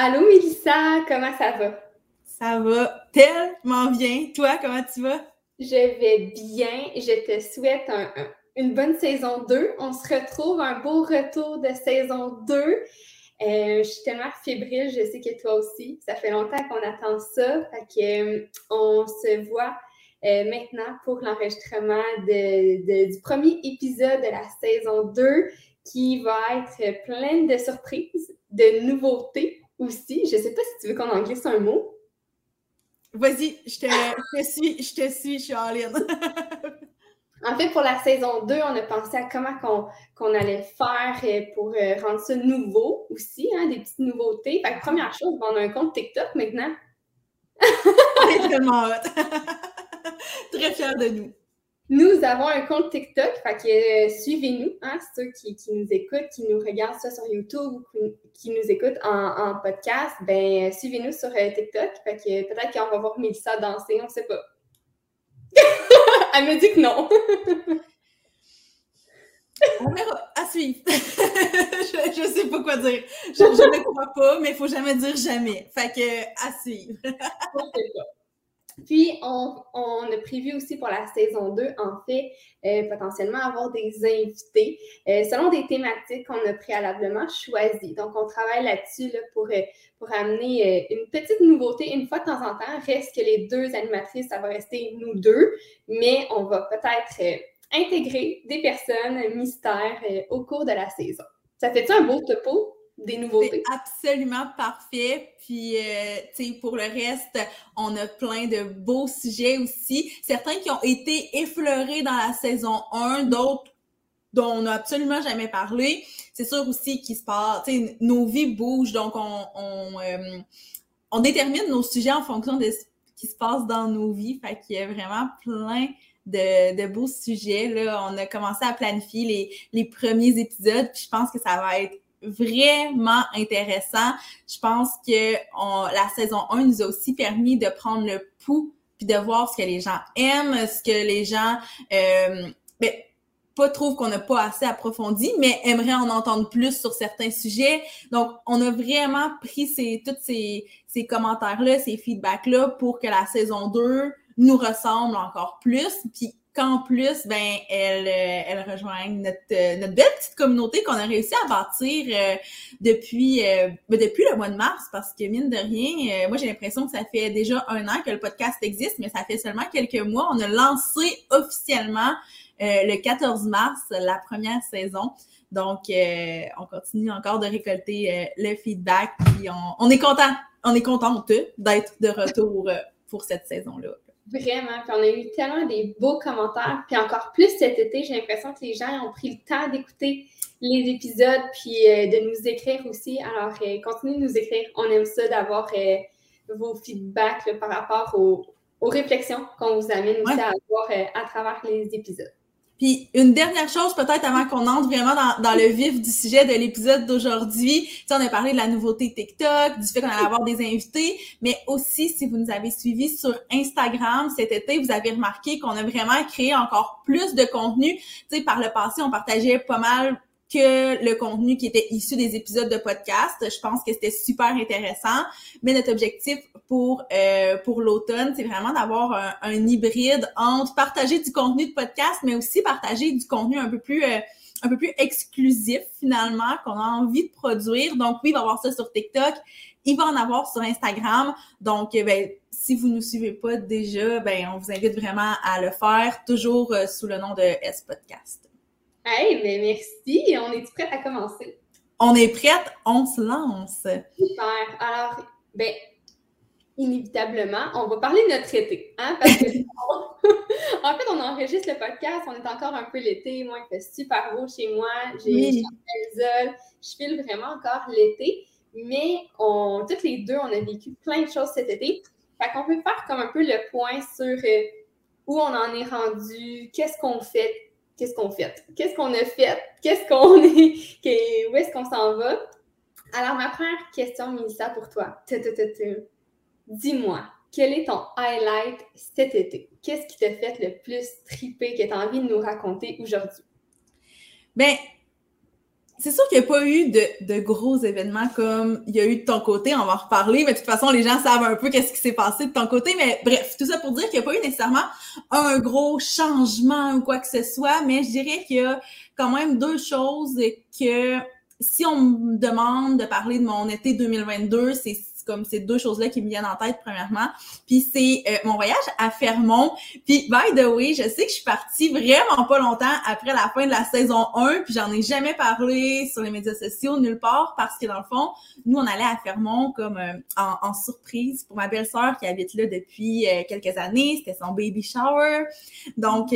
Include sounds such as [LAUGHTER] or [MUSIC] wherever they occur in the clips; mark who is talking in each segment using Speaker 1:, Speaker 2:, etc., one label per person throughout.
Speaker 1: Allô Mélissa, comment ça va?
Speaker 2: Ça va tellement bien. Toi, comment tu vas?
Speaker 1: Je vais bien. Je te souhaite une bonne saison 2. On se retrouve, un beau retour de saison 2. Euh, je suis tellement fébrile, je sais que toi aussi. Ça fait longtemps qu'on attend ça. Fait que, euh, on se voit euh, maintenant pour l'enregistrement du premier épisode de la saison 2 qui va être plein de surprises, de nouveautés aussi. Je ne sais pas si tu veux qu'on en glisse un mot.
Speaker 2: Vas-y, je te, suis, je te suis, je suis en ligne.
Speaker 1: en fait, pour la saison 2, on a pensé à comment qu'on allait faire euh, pour euh, rendre ça nouveau aussi, hein, des petites nouveautés. Fait que première chose, on a un compte TikTok maintenant.
Speaker 2: on est tellement hot. [LAUGHS] Très fiers de nous.
Speaker 1: Nous avons un compte TikTok, fait que euh, suivez-nous, hein, ceux qui, nous écoutent, qui nous regardent ça sur YouTube ou qui, nous écoutent en, podcast, ben suivez-nous sur euh, TikTok, fait que peut-être qu'on va voir Mélissa danser, on ne sait pas. [LAUGHS] Elle me dit que non.
Speaker 2: on verra, à suivre. [LAUGHS] je, ne sais pas quoi dire. Je, ne crois pas, mais il faut jamais dire jamais. Fait que à suivre.
Speaker 1: Puis, on, a prévu aussi pour la saison 2, en fait, euh, potentiellement avoir des invités euh, selon des thématiques qu'on a préalablement choisies. Donc, on travaille là-dessus pour, euh, pour amener une petite nouveauté une fois de temps en temps. Reste que les deux animatrices, ça va rester nous deux, mais on va peut-être intégrer des personnes mystères au cours de la saison. Ça fait-tu un beau topo? Des.
Speaker 2: C'est absolument parfait. Puis, euh, tu sais, pour le reste, on a plein de beaux sujets aussi. Certains qui ont été effleurés dans la saison 1, d'autres dont on n'a absolument jamais parlé. C'est sûr aussi qu'il se passe, tu sais, nos vies bougent, donc on, on, euh, on, détermine nos sujets en fonction de ce qui se passe dans nos vies. Fait qu'il y a vraiment plein de, beaux sujets. Là, on a commencé à planifier les premiers épisodes, puis je pense que ça va être vraiment intéressant. Je pense que la saison 1 nous a aussi permis de prendre le pouls puis de voir ce que les gens aiment, ce que les gens euh, ben, pas trouvent qu'on n'a pas assez approfondi, mais aimeraient en entendre plus sur certains sujets. Donc, on a vraiment pris ces, tous ces, ces commentaires-là, ces feedbacks-là pour que la saison 2 nous ressemble encore plus. Puis qu'en plus, ben, elle, euh, elle rejoigne notre, euh, notre belle petite communauté qu'on a réussi à bâtir euh, depuis, ben, depuis le mois de mars, parce que mine de rien, moi j'ai l'impression que ça fait déjà un an que le podcast existe, mais ça fait seulement quelques mois. On a lancé officiellement le 14 mars la première saison. Donc, on continue encore de récolter le feedback, puis on, on est content, on est contente d'être de retour pour cette saison-là.
Speaker 1: Vraiment. Puis on a eu tellement des beaux commentaires. Puis encore plus cet été, j'ai l'impression que les gens ont pris le temps d'écouter les épisodes puis euh, de nous écrire aussi. Alors, euh, continuez de nous écrire. On aime ça d'avoir euh, vos feedbacks par rapport aux, réflexions qu'on vous amène aussi à avoir à travers les épisodes.
Speaker 2: Puis une dernière chose peut-être avant qu'on entre vraiment dans, dans, le vif du sujet de l'épisode d'aujourd'hui. Tu on a parlé de la nouveauté TikTok, du fait qu'on allait avoir des invités, mais aussi si vous nous avez suivis sur Instagram cet été, vous avez remarqué qu'on a vraiment créé encore plus de contenu. Tu sais, par le passé, on partageait pas mal que le contenu qui était issu des épisodes de podcast. Je pense que c'était super intéressant. Mais notre objectif pour euh, pour l'automne, c'est vraiment d'avoir un, hybride entre partager du contenu de podcast, mais aussi partager du contenu un peu plus euh, un peu plus exclusif finalement qu'on a envie de produire. Donc oui, il va avoir ça sur TikTok, il va en avoir sur Instagram. Donc euh, ben, si vous nous suivez pas déjà, ben on vous invite vraiment à le faire toujours sous le nom de S Podcast.
Speaker 1: Hey, ben merci. On est prête à commencer?
Speaker 2: On est prête, on se lance.
Speaker 1: Super. Alors, ben, inévitablement, on va parler de notre été. Hein, parce que, [LAUGHS] [LAUGHS] en fait, on enregistre le podcast, on est encore un peu l'été. Moi, il fait super beau chez moi. J'ai oui. Je file vraiment encore l'été. Mais on, toutes les deux, on a vécu plein de choses cet été. Fait qu'on peut faire comme un peu le point sur euh, où on en est rendu, qu'est-ce qu'on fait, qu'est-ce qu'on fait, qu'est-ce qu'on a fait, qu'est-ce qu'on [LAUGHS] est, où est-ce qu'on s'en va? Alors, ma première question, Melissa, pour toi. Dis-moi, quel est ton highlight cet été? Qu'est-ce qui t'a fait le plus triper que tu as envie de nous raconter aujourd'hui?
Speaker 2: Bien, c'est sûr qu'il n'y a pas eu de, gros événements comme il y a eu de ton côté, on va en reparler, mais de toute façon, les gens savent un peu qu'est-ce qui s'est passé de ton côté. Mais bref, tout ça pour dire qu'il n'y a pas eu nécessairement un gros changement ou quoi que ce soit, mais je dirais qu'il y a quand même deux choses que si on me demande de parler de mon été 2022, c'est comme ces deux choses-là qui me viennent en tête premièrement. Puis c'est euh, mon voyage à Fermont. Puis by the way, je sais que je suis partie vraiment pas longtemps après la fin de la saison 1, puis j'en ai jamais parlé sur les médias sociaux nulle part parce que dans le fond, nous on allait à Fermont comme euh, en, surprise pour ma belle-sœur qui habite là depuis euh, quelques années, c'était son baby shower. Donc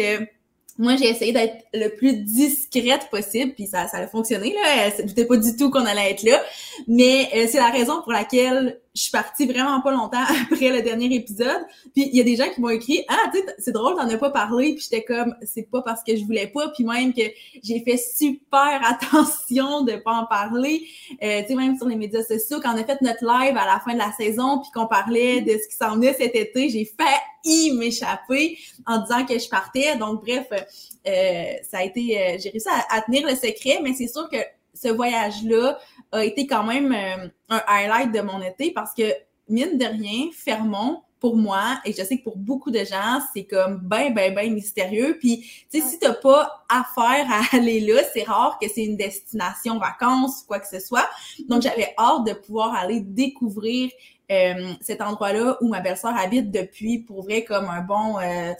Speaker 2: moi, j'ai essayé d'être le plus discrète possible, puis ça, ça a fonctionné. Là. C'était pas du tout qu'on allait être là. Mais euh, c'est la raison pour laquelle je suis partie vraiment pas longtemps [LAUGHS] après le dernier épisode. Puis il y a des gens qui m'ont écrit Ah, tu sais, c'est drôle, t'en as pas parlé. Puis j'étais comme c'est pas parce que je voulais pas. Puis même que j'ai fait super [LAUGHS] attention de pas en parler. Euh, tu sais, même sur les médias sociaux, quand on a fait notre live à la fin de la saison, puis qu'on parlait de ce qui s'en venait cet été, j'ai failli m'échapper en disant que je partais. Donc bref, euh, ça a été, euh, j'ai réussi à, à tenir le secret, mais c'est sûr que ce voyage-là a été quand même euh, un highlight de mon été parce que, mine de rien, Fermont, pour moi, et je sais que pour beaucoup de gens, c'est comme ben, ben, ben mystérieux. Puis, tu sais, si t'as pas affaire à [LAUGHS] aller là, c'est rare que c'est une destination vacances ou quoi que ce soit. Donc, j'avais hâte de pouvoir aller découvrir euh, cet endroit-là où ma belle-sœur habite depuis, pour vrai, comme un bon... Euh,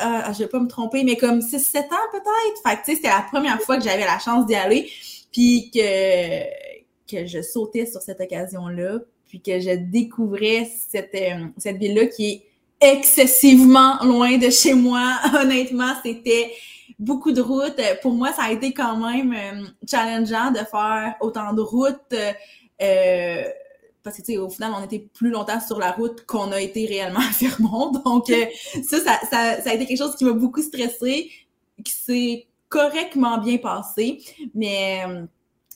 Speaker 2: euh, je vais pas me tromper, mais comme 6-7 ans peut-être. Fait que, tu sais, c'était la première fois que j'avais la chance d'y aller puis que, que je sautais sur cette occasion-là, puis que je découvrais cette, euh, cette ville-là qui est excessivement loin de chez moi. [LAUGHS] Honnêtement, c'était beaucoup de routes. Pour moi, ça a été quand même euh, challengeant de faire autant de routes. Euh, parce que, tu sais, au final, on était plus longtemps sur la route qu'on a été réellement [LAUGHS] à Fermont. Donc, ça, ça, ça, ça, a été quelque chose qui m'a beaucoup stressé, qui s'est correctement bien passé, mais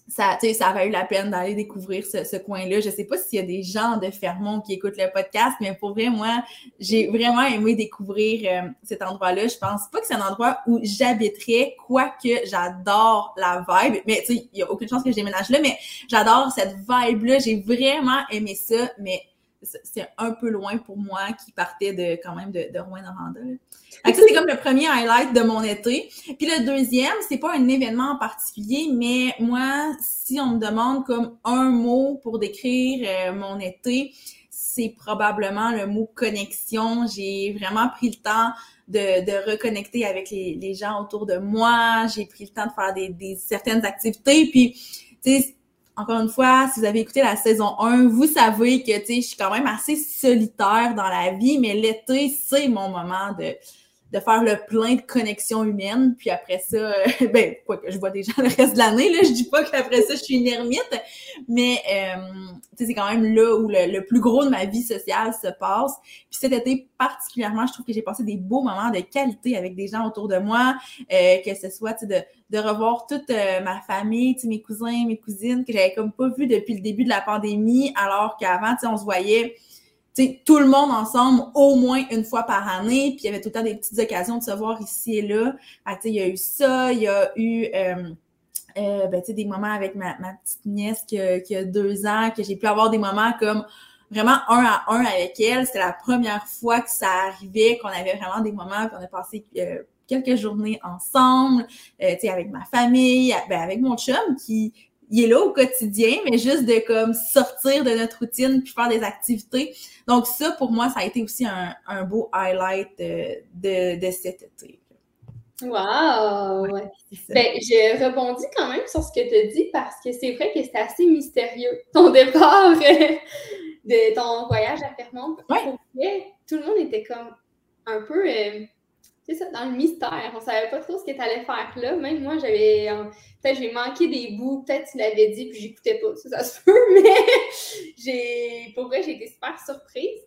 Speaker 2: ça, ça a eu la peine d'aller découvrir ce, coin-là. Je sais pas s'il y a des gens de Fermont qui écoutent le podcast, mais pour vrai, moi, j'ai vraiment aimé découvrir euh, cet endroit-là. Je pense pas que c'est un endroit où j'habiterais, quoique j'adore la vibe. Mais tu sais, il y a aucune chance que je déménage là, mais j'adore cette vibe-là. J'ai vraiment aimé ça, mais c'est un peu loin pour moi qui partait de quand même de, de Rouen-Noranda. [LAUGHS] Ça, c'est comme le premier highlight de mon été. Puis le deuxième, c'est pas un événement en particulier, mais moi, si on me demande comme un mot pour décrire euh, mon été, c'est probablement le mot connexion. J'ai vraiment pris le temps de, de reconnecter avec les, les, gens autour de moi. J'ai pris le temps de faire des, des certaines activités. Puis, tu sais, encore une fois, si vous avez écouté la saison 1, vous savez que, je suis quand même assez solitaire dans la vie, mais l'été, c'est mon moment de, de faire le plein de connexions humaines. Puis après ça, euh, [LAUGHS] ben, quoi que je vois des gens le reste de l'année, là, je dis pas qu'après ça, je suis une ermite, mais euh, c'est quand même là où le, plus gros de ma vie sociale se passe. Puis cet été, particulièrement, je trouve que j'ai passé des beaux moments de qualité avec des gens autour de moi, euh, que ce soit de, de revoir toute euh, ma famille, mes cousins, mes cousines, que j'avais comme pas vu depuis le début de la pandémie, alors qu'avant, on se voyait tout le monde ensemble au moins une fois par année, puis il y avait tout le temps des petites occasions de se voir ici et là. il y a eu ça, il y a eu euh, euh, ben, des moments avec ma, petite nièce qui a, deux ans, que j'ai pu avoir des moments comme vraiment un à un avec elle. C'était la première fois que ça arrivait, qu'on avait vraiment des moments, qu'on a passé euh, quelques journées ensemble, avec ma famille, ben, avec mon chum qui il est là au quotidien, mais juste de comme sortir de notre routine puis faire des activités. Donc ça, pour moi, ça a été aussi un, un beau highlight de, de, de cet été.
Speaker 1: Wow! ben, je rebondis quand même sur ce que tu as dit parce que c'est vrai que c'est assez mystérieux. [LAUGHS] Ton départ de ton voyage à Fermont. tout le monde était comme un peu, euh, c'est ça, dans le mystère. On savait pas trop ce que tu allais faire là. Même moi, j'avais, peut-être j'ai manqué des bouts, peut-être tu l'avais dit, puis j'écoutais pas. Ça, ça se [LAUGHS] peut, mais j'ai, pour vrai, j'ai été super surprise.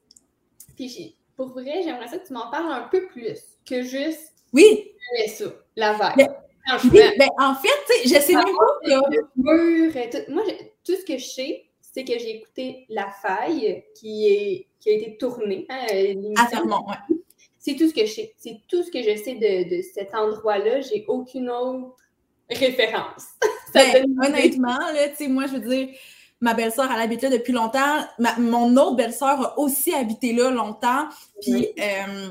Speaker 1: Puis pour vrai, j'aimerais ça que tu m'en parles un peu plus que juste.
Speaker 2: Oui.
Speaker 1: ça, la vague.
Speaker 2: Ben, en fait, je sais même pas.
Speaker 1: Moi, tout ce que je sais, c'est que j'ai écouté La Faille, qui, est, qui a été tournée. Hein,
Speaker 2: oui.
Speaker 1: C'est tout ce que je sais. C'est tout ce que je sais de, de cet endroit-là. J'ai aucune autre référence. [LAUGHS]
Speaker 2: ben, honnêtement, là, moi, je veux dire, ma belle-sœur, elle habite là depuis longtemps. mon autre belle-sœur a aussi habité là longtemps. Puis, euh,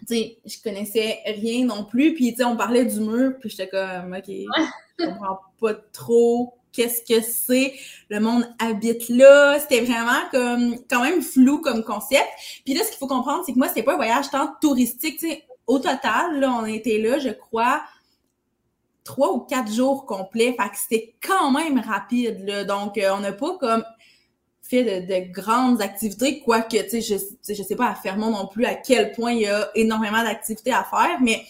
Speaker 2: tu sais, je connaissais rien non plus. Puis, tu sais, on parlait du mur, puis j'étais comme, OK, je comprends pas trop qu'est-ce que c'est, le monde habite là. C'était vraiment comme quand même flou comme concept. Puis là, ce qu'il faut comprendre, c'est que moi, c'était pas un voyage tant touristique. Tu sais, au total, là, on était là, je crois, trois ou quatre jours complets. Fait que c'était quand même rapide. Là. Donc, euh, on n'a pas comme fait de, grandes activités, quoique, tu sais, je, je sais pas à Fermont non plus à quel point il y a énormément d'activités à faire, mais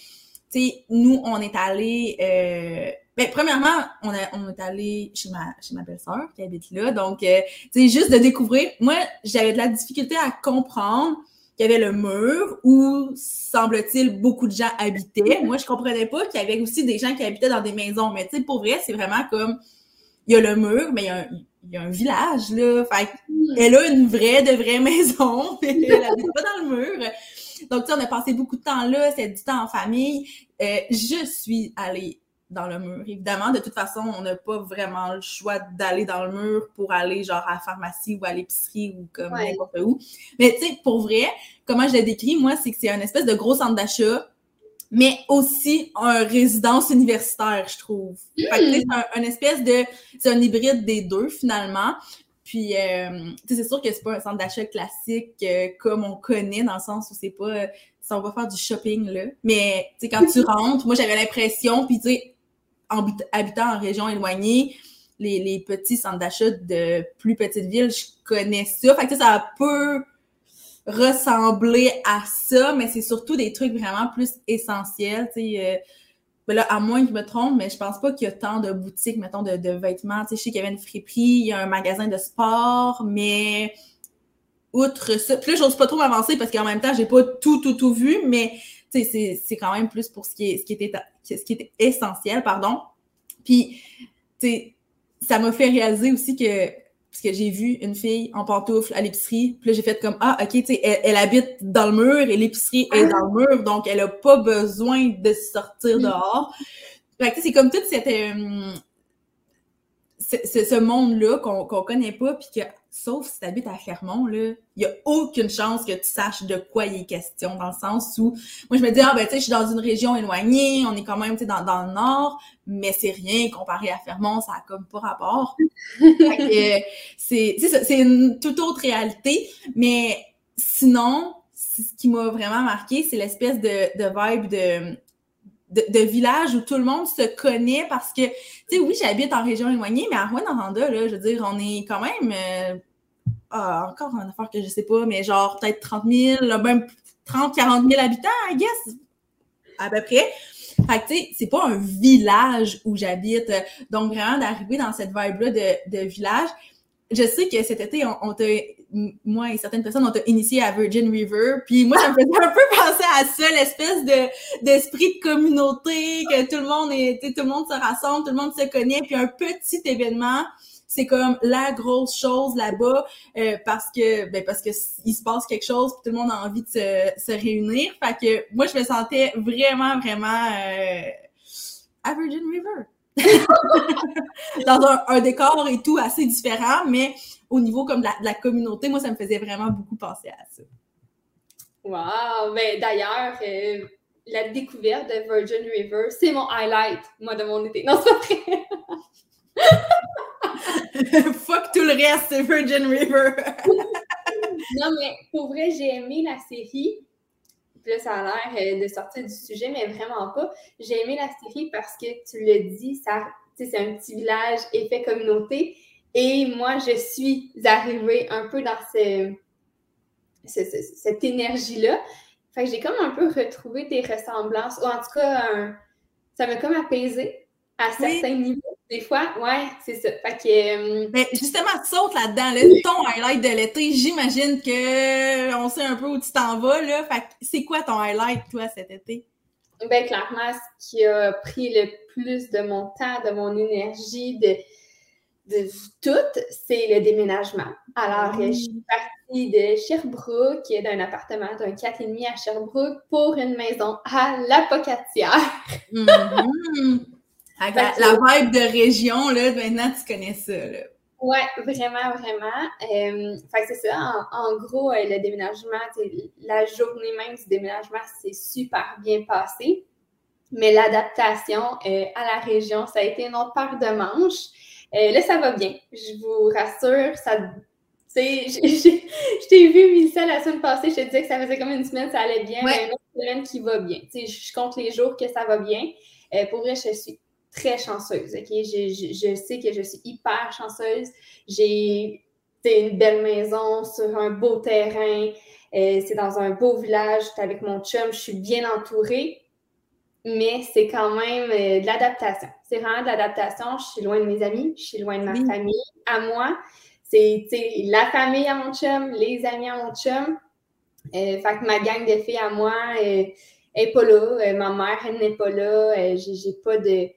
Speaker 2: tu sais, nous, on est allé euh, ben, premièrement, on, a, on est allé chez ma, chez ma belle-sœur qui habite là. Donc, euh, tu sais, juste de découvrir. Moi, j'avais de la difficulté à comprendre qu'il y avait le mur où, semble-t-il, beaucoup de gens habitaient. Moi, je comprenais pas qu'il y avait aussi des gens qui habitaient dans des maisons. Mais tu sais, pour vrai, c'est vraiment comme, il y a le mur, mais il y a un, il y a un village, là. Fait elle a une vraie, de vraie [LAUGHS] maison. elle habite pas dans le mur. Donc, tu sais, on a passé beaucoup de temps là. C'est du temps en famille. Euh, je suis allée dans le mur. Évidemment, de toute façon, on n'a pas vraiment le choix d'aller dans le mur pour aller genre à la pharmacie ou à l'épicerie ou comme n'importe où. Mais tu sais, pour vrai, comment je l'ai décrit, moi, c'est que c'est un espèce de gros centre d'achat, mais aussi un résidence universitaire, je trouve. Fait que c'est un, un, espèce de... C'est un hybride des deux, finalement. Puis, euh, c'est sûr que c'est pas un centre d'achat classique euh, comme on connaît, dans le sens où c'est pas... Euh, ça, on va faire du shopping, là. Mais, tu sais, quand tu [LAUGHS] rentres, moi, j'avais l'impression, puis tu sais, habitant en région éloignée, les, petits centres d'achat de plus petites villes, je connais ça. Fait que ça peut ressembler à ça, mais c'est surtout des trucs vraiment plus essentiels. Euh, ben là, à moins que je me trompe, mais je pense pas qu'il y a tant de boutiques, mettons, de, vêtements. Tu sais, je sais qu'il y avait une friperie, il y a un magasin de sport, mais outre ça, puis là, j'ose pas trop m'avancer parce qu'en même temps, j'ai pas tout, tout, tout vu, mais c'est quand même plus pour ce qui, est, ce, qui était, ce qui était essentiel, pardon. Puis, ça m'a fait réaliser aussi que, parce que j'ai vu une fille en pantoufle à l'épicerie, puis là, j'ai fait comme, ah, OK, tu sais, elle, habite dans le mur et l'épicerie est dans le mur, donc elle a pas besoin de sortir dehors. Fait que, c'est comme tout cette, euh, ce, monde-là qu'on qu'on connaît pas, puis que sauf si tu habites à Fermont, il n'y a aucune chance que tu saches de quoi il est question, dans le sens où, moi, je me dis, ah, ben, tu sais, je suis dans une région éloignée, on est quand même, tu sais, dans, dans, le nord, mais c'est rien comparé à Fermont, ça a comme pas rapport. [LAUGHS] c'est, c'est une toute autre réalité, mais sinon, ce qui m'a vraiment marqué, c'est l'espèce de, de vibe de, de, village où tout le monde se connaît parce que, tu sais, oui, j'habite en région éloignée, mais à Rouen-Noranda, là, je veux dire, on est quand même, euh, ah, encore une affaire que je sais pas, mais genre peut-être 30 000, même 30, 40 000 habitants, I guess, à peu près. Fait que, tu sais, c'est pas un village où j'habite. Donc, vraiment, d'arriver dans cette vibe-là de, de village, je sais que cet été, on, on t'a moi et certaines personnes, ont initié à Virgin River. Puis moi, ça me faisait un peu penser à ça, l'espèce de d'esprit de communauté, que tout le monde est, tout le monde se rassemble, tout le monde se connaît. Puis un petit événement, c'est comme la grosse chose là-bas euh, parce que ben parce que il se passe quelque chose puis tout le monde a envie de se, se réunir. Fait que moi, je me sentais vraiment, vraiment euh, à Virgin River. [LAUGHS] dans un, décor et tout assez différent, mais au niveau comme de la, communauté, moi, ça me faisait vraiment beaucoup penser à ça.
Speaker 1: Wow! Mais d'ailleurs, euh, la découverte de Virgin River, c'est mon highlight, moi, de mon été. Non, c'est pas vrai! [LAUGHS]
Speaker 2: Fuck tout le reste, c'est Virgin River! [LAUGHS]
Speaker 1: non, mais pour vrai, j'ai aimé la série. Puis là, ça a l'air euh, de sortir du sujet, mais vraiment pas. J'ai aimé la série parce que tu le dis, ça, c'est un petit village effet communauté. Et moi, je suis arrivée un peu dans cette énergie-là. Fait que j'ai comme un peu retrouvé des ressemblances, ou en tout cas, ça m'a comme apaisé à certains niveaux. Des fois, ouais, c'est ça. Fait que.
Speaker 2: Euh, Mais justement, saute là-dedans. ton highlight de l'été, j'imagine que on sait un peu où tu t'en vas, là. Fait c'est quoi ton highlight, toi, cet été?
Speaker 1: Ben, clairement, ce qui a pris le plus de mon temps, de mon énergie, de, de tout, c'est le déménagement. Alors, je suis partie de Sherbrooke, d'un appartement d'un 4,5 à Sherbrooke, pour une maison à La Pocatière.
Speaker 2: La, vibe de région, là, maintenant, tu connais ça, là.
Speaker 1: Oui, vraiment, vraiment. Euh, fait c'est ça. En, gros, euh, le déménagement, la journée même du déménagement, c'est super bien passé. Mais l'adaptation euh, à la région, ça a été une autre paire de manches. là, ça va bien. Je vous rassure, ça. [LAUGHS] Je t'ai vu, ça la semaine passée, je te disais que ça faisait comme une semaine, ça allait bien, mais une autre semaine qui va bien. je compte les jours que ça va bien. pour vrai, je suis très chanceuse. OK? Je, je, sais que je suis hyper chanceuse. J'ai une belle maison sur un beau terrain. Euh, c'est dans un beau village. avec mon chum. Je suis bien entourée. Mais c'est quand même euh, de l'adaptation. C'est vraiment de l'adaptation. Je suis loin de mes amis. Je suis loin de ma famille. À moi, c'est la famille à mon chum, les amis à mon chum. Euh, fait que ma gang de filles à moi n'est pas là. ma mère, elle n'est pas là. j'ai pas de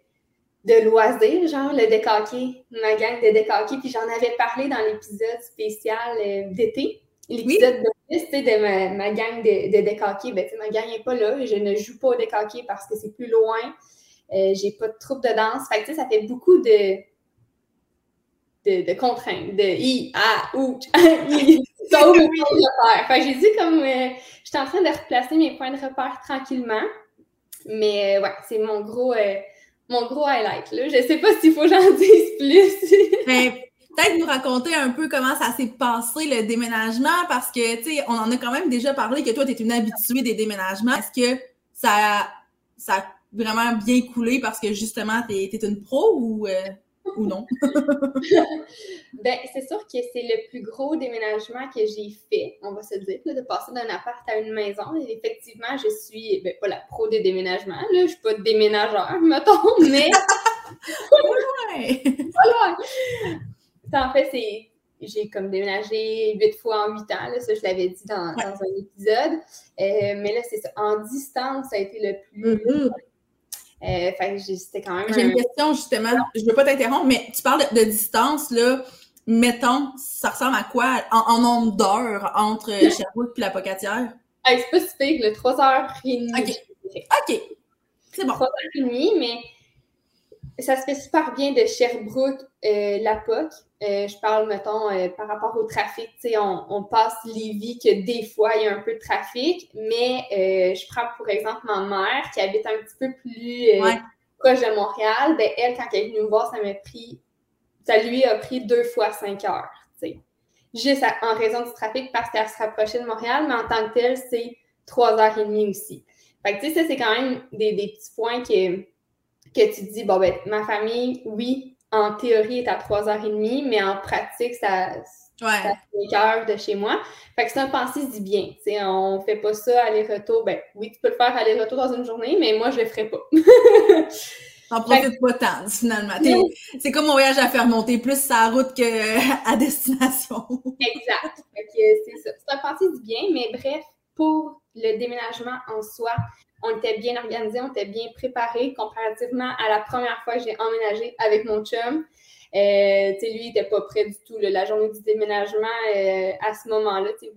Speaker 1: de loisirs, genre le décaqué, ma gang de décaqué. Puis j'en avais parlé dans l'épisode spécial euh, d'été. L'épisode de, de ma, ma, gang de, de décaqué. Ben, ma gang n'est pas là. Je ne joue pas au décaqué parce que c'est plus loin. Euh, j'ai pas de troupe de danse. Fait que, ça fait beaucoup de, de, de contraintes, de i, a, ou, [LAUGHS] i. [LAUGHS] Fait que j'ai dit comme euh, je suis en train de replacer mes points de repère tranquillement. Mais ouais, c'est mon gros mon gros highlight. Là. Je sais pas s'il faut que j'en [LAUGHS] dise plus. [LAUGHS]
Speaker 2: Ben, peut-être nous raconter un peu comment ça s'est passé le déménagement parce que, tu sais, on en a quand même déjà parlé que toi, tu es une habituée des déménagements. Est-ce que ça, ça a vraiment bien coulé parce que justement, tu es, une pro ou. Euh, ou non? [LAUGHS]
Speaker 1: ben, c'est sûr que c'est le plus gros déménagement que j'ai fait, on va se dire, de passer d'un appart à une maison. effectivement, je suis ben, pas la pro des déménagements, là, je suis pas déménageur, [LAUGHS] mettons, mais. ouais! [LAUGHS] voilà! En fait, c'est. J'ai comme déménagé huit fois en huit ans, là, ça je l'avais dit dans, dans, un épisode. Euh, mais là, c'est ça. En distance, ça a été le plus. Mm-hmm. Euh, c'était quand même.
Speaker 2: J'ai une question justement, je ne veux pas t'interrompre, mais tu parles de, distance, là. Mettons, ça ressemble à quoi? En, nombre d'heures entre [LAUGHS] Sherbrooke et la Pocatière?
Speaker 1: c'est pas si le 3h30.
Speaker 2: OK. OK. C'est bon.
Speaker 1: 3h30, mais ça se fait super bien de Sherbrooke, euh, la POC. Euh, je parle, mettons, euh, par rapport au trafic. On, on passe Lévis que des fois, il y a un peu de trafic, mais je prends pour exemple ma mère qui habite un petit peu plus proche de Montréal. Ben, elle, quand elle est venue me voir, ça m'a pris, ça lui a pris deux fois cinq heures. Juste en raison du trafic parce qu'elle se rapprochait de Montréal, mais en tant que telle, c'est trois heures et demie aussi. Fait que, tu sais, ça, c'est quand même des, des petits points que que tu dis, bon, ben, ma famille, oui, en théorie, est à 3h30, mais en pratique, ça, ouais. 5 heures de chez moi. Fait que c'est un pensée du bien. sais, on fait pas ça aller-retour. Ben oui, tu peux le faire aller-retour dans une journée, mais moi, je le ferai pas. [LAUGHS]
Speaker 2: T'en profites pas tant, finalement. C'est comme mon voyage à faire monter plus sa route qu'à [LAUGHS] destination.
Speaker 1: exact. c'est ça. C'est un pensée du bien, mais bref, pour le déménagement en soi, on était bien organisé, on était bien préparé comparativement à la première fois que j'ai emménagé avec mon chum. Euh, lui, il n'était pas prêt du tout. la journée du déménagement, euh, à ce moment-là, tu sais,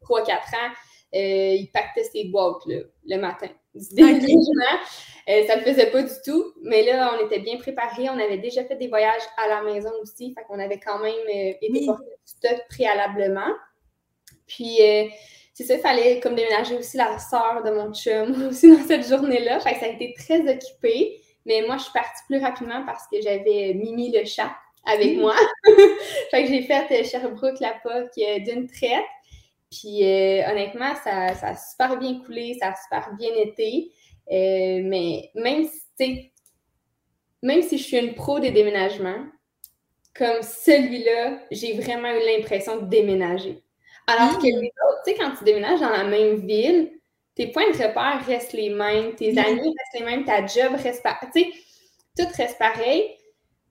Speaker 1: 3-4 ans, euh, il pactait ses boîtes le matin du déménagement. ça ne le faisait pas du tout. Mais là, on était bien préparés. On avait déjà fait des voyages à la maison aussi. Fait qu'on avait quand même été porté du stock préalablement. Puis, c'est ça, il fallait comme déménager aussi la sœur de mon chum [LAUGHS] aussi dans cette journée-là. Fait que ça a été très occupé. Mais moi, je suis partie plus rapidement parce que j'avais Mimi le chat avec moi. [LAUGHS] fait que j'ai fait euh, Sherbrooke la POC euh, d'une traite. Puis euh, honnêtement, ça, a super bien coulé, ça a super bien été. mais même si, même si je suis une pro des déménagements, comme celui-là, j'ai vraiment eu l'impression de déménager. Alors que
Speaker 2: Mm.
Speaker 1: les autres, tu sais, quand tu déménages dans la même ville, tes points de repère restent les mêmes, tes
Speaker 2: Mm.
Speaker 1: amis restent les mêmes, ta job reste pareil. Tu sais, tout reste pareil.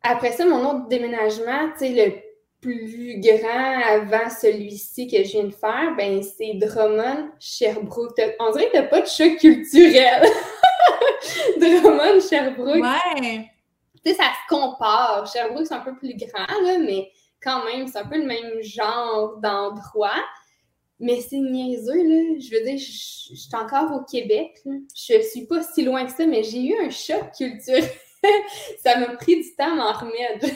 Speaker 1: Après ça, mon autre déménagement, tu sais, le plus grand avant celui-ci que je viens de faire, ben c'est Drummond, Sherbrooke. On dirait que t'as pas de choc culturel. [LAUGHS] Drummond, Sherbrooke.
Speaker 2: Ouais.
Speaker 1: Tu sais, ça se compare. Sherbrooke, c'est un peu plus grand, là, mais quand même, c'est un peu le même genre d'endroit. Mais c'est niaiseux, là. Je veux dire, je suis encore au Québec. là. Je suis pas si loin que ça, mais j'ai eu un choc culturel. [LAUGHS] ça m'a pris du temps à m'en remettre.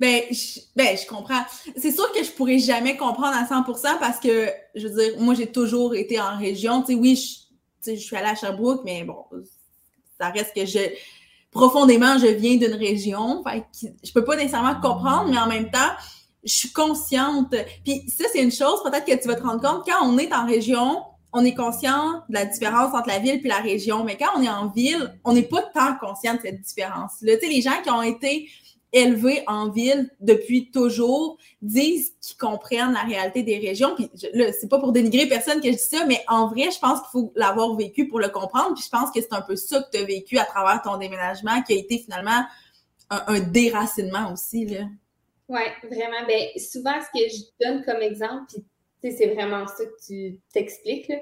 Speaker 2: Ben je, ben, je comprends. C'est sûr que je pourrais jamais comprendre à 100% parce que, je veux dire, moi, j'ai toujours été en région. Tu sais, oui, je, tu sais, je suis allée à Sherbrooke, mais bon, ça reste que je, profondément, je viens d'une région. Fait que je peux pas nécessairement comprendre, mais en même temps, je suis consciente. Puis ça, c'est une chose, peut-être que tu vas te rendre compte, quand on est en région, on est conscient de la différence entre la ville et la région. Mais quand on est en ville, on n'est pas tant conscient de cette différence-là. Tu sais, les gens qui ont été élevés en ville depuis toujours disent qu'ils comprennent la réalité des régions. Puis là, c'est pas pour dénigrer personne que je dis ça, mais en vrai, je pense qu'il faut l'avoir vécu pour le comprendre. Puis je pense que c'est un peu ça que tu as vécu à travers ton déménagement, qui a été finalement un, déracinement aussi. Là.
Speaker 1: Oui, vraiment. Ben, souvent, ce que je donne comme exemple, puis c'est vraiment ça que tu t'expliques,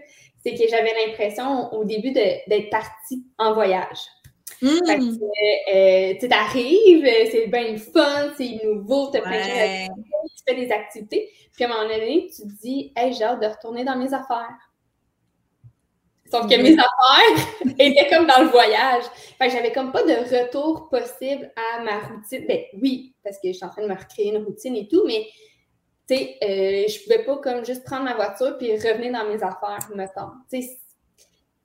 Speaker 1: c'est que j'avais l'impression au début d'être partie en voyage.
Speaker 2: Mmh.
Speaker 1: euh, tu sais, t'arrives, euh, c'est bien fun, c'est nouveau, à
Speaker 2: Ouais.
Speaker 1: tu fais des activités. Puis à un moment donné, tu te dis, hey, j'ai hâte de retourner dans mes affaires. Sauf que mes affaires [LAUGHS] étaient comme dans le voyage. Fait que j'avais comme pas de retour possible à ma routine. Ben oui, parce que je suis en train de me recréer une routine et tout, mais tu sais, euh, je pouvais pas comme juste prendre ma voiture puis revenir dans mes affaires, mettons. Tu sais,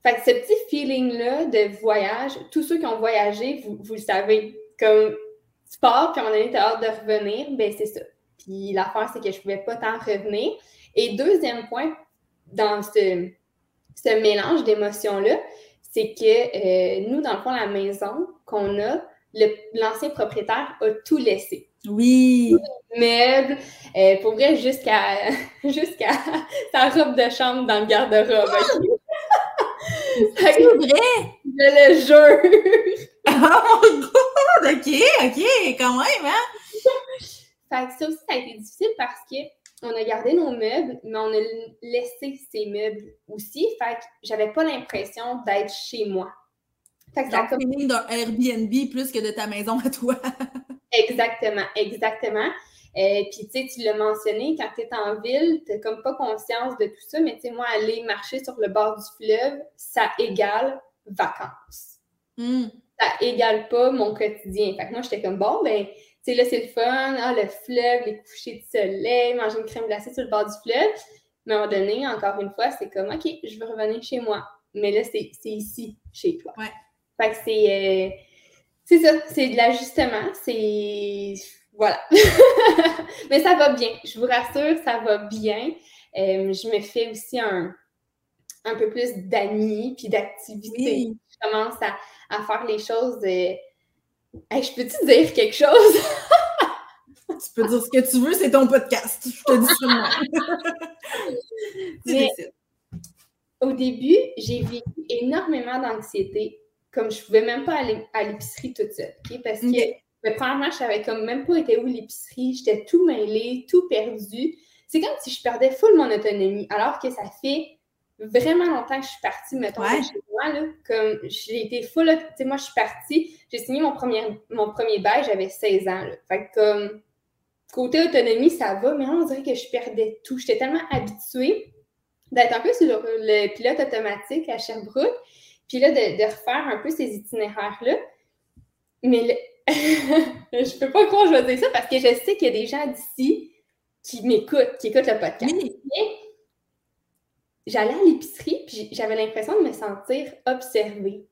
Speaker 1: fait que ce petit feeling-là de voyage, tous ceux qui ont voyagé, vous, vous le savez, comme tu pars, puis donné, tu as hâte de revenir, ben c'est ça. Puis l'affaire, c'est que je pouvais pas tant revenir. Et deuxième point, dans ce, ce mélange d'émotions-là, c'est que euh, nous, dans le fond, la maison qu'on a, l'ancien propriétaire a tout laissé.
Speaker 2: Oui.
Speaker 1: Meubles, euh, pour vrai, jusqu'à [LAUGHS] jusqu'à [LAUGHS] sa robe de chambre dans le garde-robe.
Speaker 2: C'est vrai?
Speaker 1: je le jure!
Speaker 2: Oh [LAUGHS] mon god! OK, OK, quand même, hein?
Speaker 1: Fait que ça aussi, ça a été difficile parce que on a gardé nos meubles, mais on a laissé ces meubles aussi. Fait que j'avais pas l'impression d'être chez moi. Fait que ça a comme
Speaker 2: d'un Airbnb plus que de ta maison à toi. [LAUGHS]
Speaker 1: Exactement, exactement. Euh, Puis, tu sais, tu l'as mentionné, quand tu es en ville, tu comme pas conscience de tout ça, mais tu sais, moi, aller marcher sur le bord du fleuve, ça égale vacances.
Speaker 2: Hmm.
Speaker 1: Ça égale pas mon quotidien. Fait que moi, j'étais comme, bon, ben, tu sais, là, c'est le fun, ah, le fleuve, les couchers de soleil, manger une crème glacée sur le bord du fleuve. Mais à un moment donné, encore une fois, c'est comme, OK, je veux revenir chez moi. Mais là, c'est c'est ici, chez toi.
Speaker 2: Ouais.
Speaker 1: Fait que c'est. euh, c'est ça, c'est de l'ajustement, c'est. Voilà. [LAUGHS] Mais ça va bien, je vous rassure, ça va bien. Euh, je me fais aussi un, un peu plus d'amis puis d'activités.
Speaker 2: Oui.
Speaker 1: Je commence à, à faire les choses. euh, Hey, je peux-tu dire quelque chose? [LAUGHS]
Speaker 2: Tu peux dire ce que tu veux, c'est ton podcast. Je te dis décides.
Speaker 1: Au début, j'ai vécu énormément d'anxiété, comme je pouvais même pas aller à l'épicerie toute seule. ok? Parce que. Mais premièrement, je savais comme même pas été où l'épicerie, j'étais tout mêlée, tout perdu. C'est comme si je perdais full mon autonomie, alors que ça fait vraiment longtemps que je suis partie, mettons,
Speaker 2: Ouais.
Speaker 1: chez moi, là, comme j'ai été full, tu sais, moi, je suis partie, j'ai signé mon premier, mon premier bail, j'avais 16 ans, là. Fait que, comme, côté autonomie, ça va, mais là, on dirait que je perdais tout. J'étais tellement habituée d'être un peu sur le, le pilote automatique à Sherbrooke, puis là, de, de refaire un peu ces itinéraires-là. Mais le- je peux pas croire que je vais dire ça parce que je sais qu'il y a des gens d'ici qui m'écoutent, qui écoutent le podcast.
Speaker 2: Oui.
Speaker 1: J'allais à l'épicerie, puis j'avais l'impression de me sentir observée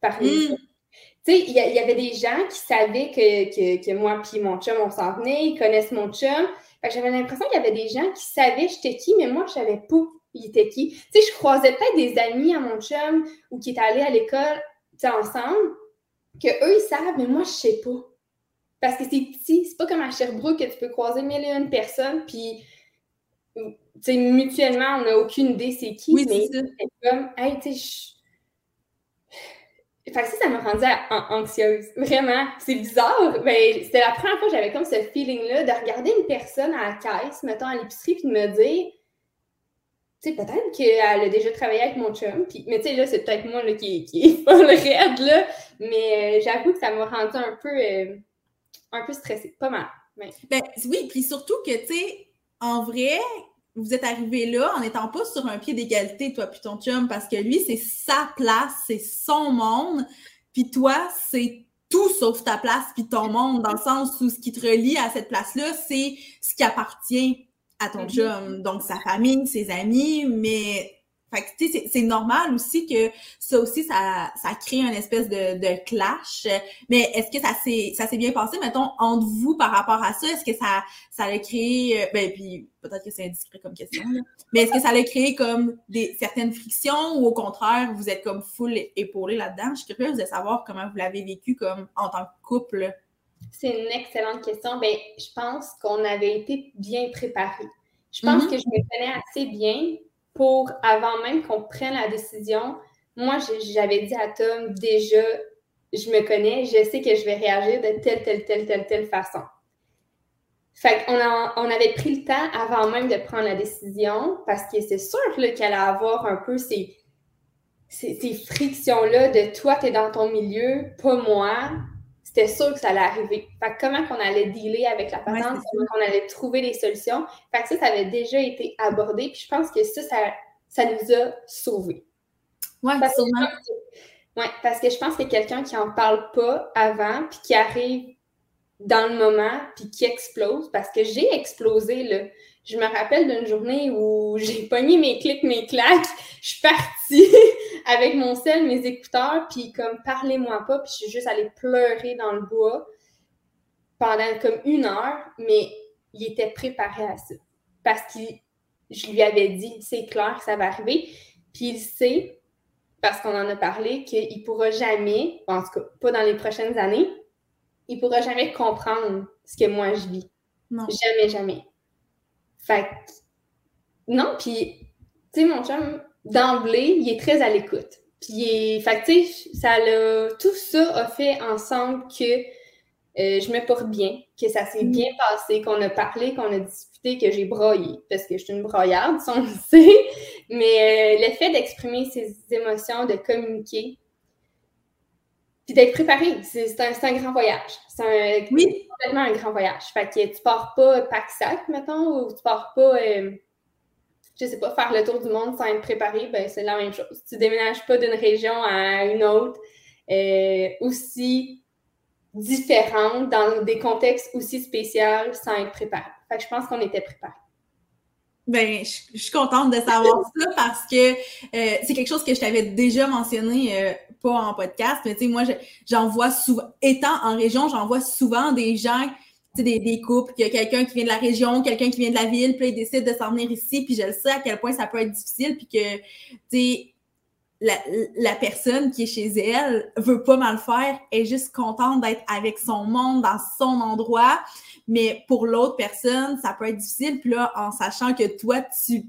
Speaker 1: par les
Speaker 2: Mm.
Speaker 1: Tu sais, il y, avait des gens qui savaient que, que, que moi puis mon chum, on s'en venait, ils connaissent mon chum. J'avais l'impression qu'il y avait des gens qui savaient j'étais qui, mais moi, je savais pas il était qui. Tu sais, je croisais peut-être des amis à mon chum ou qui étaient allés à l'école, ensemble, que eux, ils savent, mais moi, je sais pas. parce que c'est petit, c'est pas comme à Sherbrooke que tu peux croiser mille et une personnes, puis sais, mutuellement, on n'a aucune idée c'est qui, mais c'est comme, hey, tu sais, fait que ça, ça m'a rendue anxieuse. Vraiment. C'est bizarre. Mais ben, c'était la première fois que j'avais comme ce feeling-là de regarder une personne à la caisse, mettons à l'épicerie, puis de me dire, tu sais, peut-être qu'elle a déjà travaillé avec mon chum. Puis, mais tu sais, là, c'est peut-être moi qui, qui le raide, là. Mais euh, j'avoue que ça m'a rendu un peu, euh, un peu stressée. Pas mal.
Speaker 2: Ben, oui, puis surtout que, tu sais, en vrai, vous êtes arrivé là en n'étant pas sur un pied d'égalité, toi puis ton chum, parce que lui, c'est sa place, c'est son monde, puis toi, c'est tout sauf ta place puis ton monde, dans le sens où ce qui te relie à cette place-là, c'est ce qui appartient à ton mm-hmm. chum. Donc, sa famille, ses amis, mais c'est normal aussi que ça aussi, ça, ça crée une espèce de, de clash. Mais est-ce que ça s'est, ça s'est bien passé, mettons, entre vous par rapport à ça? Est-ce que ça, ça a créé, euh, ben, puis peut-être que c'est indiscret comme question, là, mais est-ce que ça a créé comme des, certaines frictions ou au contraire, vous êtes comme full épaulé là-dedans? Je suis curieuse de savoir comment vous l'avez vécu comme en tant que couple.
Speaker 1: C'est une excellente question. Ben, je pense qu'on avait été bien préparés. Je pense mm-hmm. que je me connais assez bien pour, avant même qu'on prenne la décision, moi, j'avais dit à Tom, déjà, je me connais, je sais que je vais réagir de telle, telle, telle, telle, telle façon. Fait qu'on on avait pris le temps avant même de prendre la décision parce que c'est sûr qu'elle allait avoir un peu ces, ces, frictions-là de toi, tu es dans ton milieu, pas moi. C'était sûr que ça allait arriver. Fait que comment qu'on allait dealer avec la patente, comment qu'on allait trouver des solutions. Fait que ça, ça avait déjà été abordé. Puis je pense que ça, ça, nous a sauvés.
Speaker 2: Oui, parce,
Speaker 1: ouais, parce que je pense que quelqu'un qui en parle pas avant, puis qui arrive dans le moment, puis qui explose, parce que j'ai explosé, là. Je me rappelle d'une journée où j'ai [LAUGHS] pogné mes clics, mes claques, je suis partie [LAUGHS] avec mon sel, mes écouteurs, puis comme parlez-moi pas, puis je suis juste allée pleurer dans le bois pendant comme une heure, mais il était préparé à ça. Parce que je lui avais dit, c'est clair que ça va arriver, puis il sait, parce qu'on en a parlé, qu'il pourra jamais, en tout cas pas dans les prochaines années, il pourra jamais comprendre ce que moi je vis. Non. Jamais, jamais. Fait non, puis, tu sais, mon chum, d'emblée, il est très à l'écoute. Puis, fait tu sais, ça tout ça a fait ensemble que euh, je me porte bien, que ça s'est mm. bien passé, qu'on a parlé, qu'on a discuté, que j'ai broyé, parce que je suis une broyarde, [LAUGHS] si on le sait. Mais euh, le fait d'exprimer ses émotions, de communiquer, puis d'être préparé, c'est un, un, grand voyage. C'est oui. complètement un grand voyage. Fait que tu pars pas pack-sac, mettons, ou tu pars pas, euh, je sais pas, faire le tour du monde sans être préparé, ben c'est la même chose. Tu déménages pas d'une région à une autre, euh, aussi différente, dans des contextes aussi spéciaux, sans être préparé. Fait que je pense qu'on était préparé.
Speaker 2: Ben, je, suis contente de savoir ça parce que euh, c'est quelque chose que je t'avais déjà mentionné, euh, en podcast, mais tu sais, moi, j'en vois souvent, étant en région, j'en vois souvent des gens, tu des, des couples, qu'il y a quelqu'un qui vient de la région, quelqu'un qui vient de la ville, puis ils décident de s'en venir ici, puis je le sais à quel point ça peut être difficile, puis que, tu sais, la, la, personne qui est chez elle veut pas mal faire, est juste contente d'être avec son monde, dans son endroit. Mais pour l'autre personne, ça peut être difficile. Puis là, en sachant que toi, tu,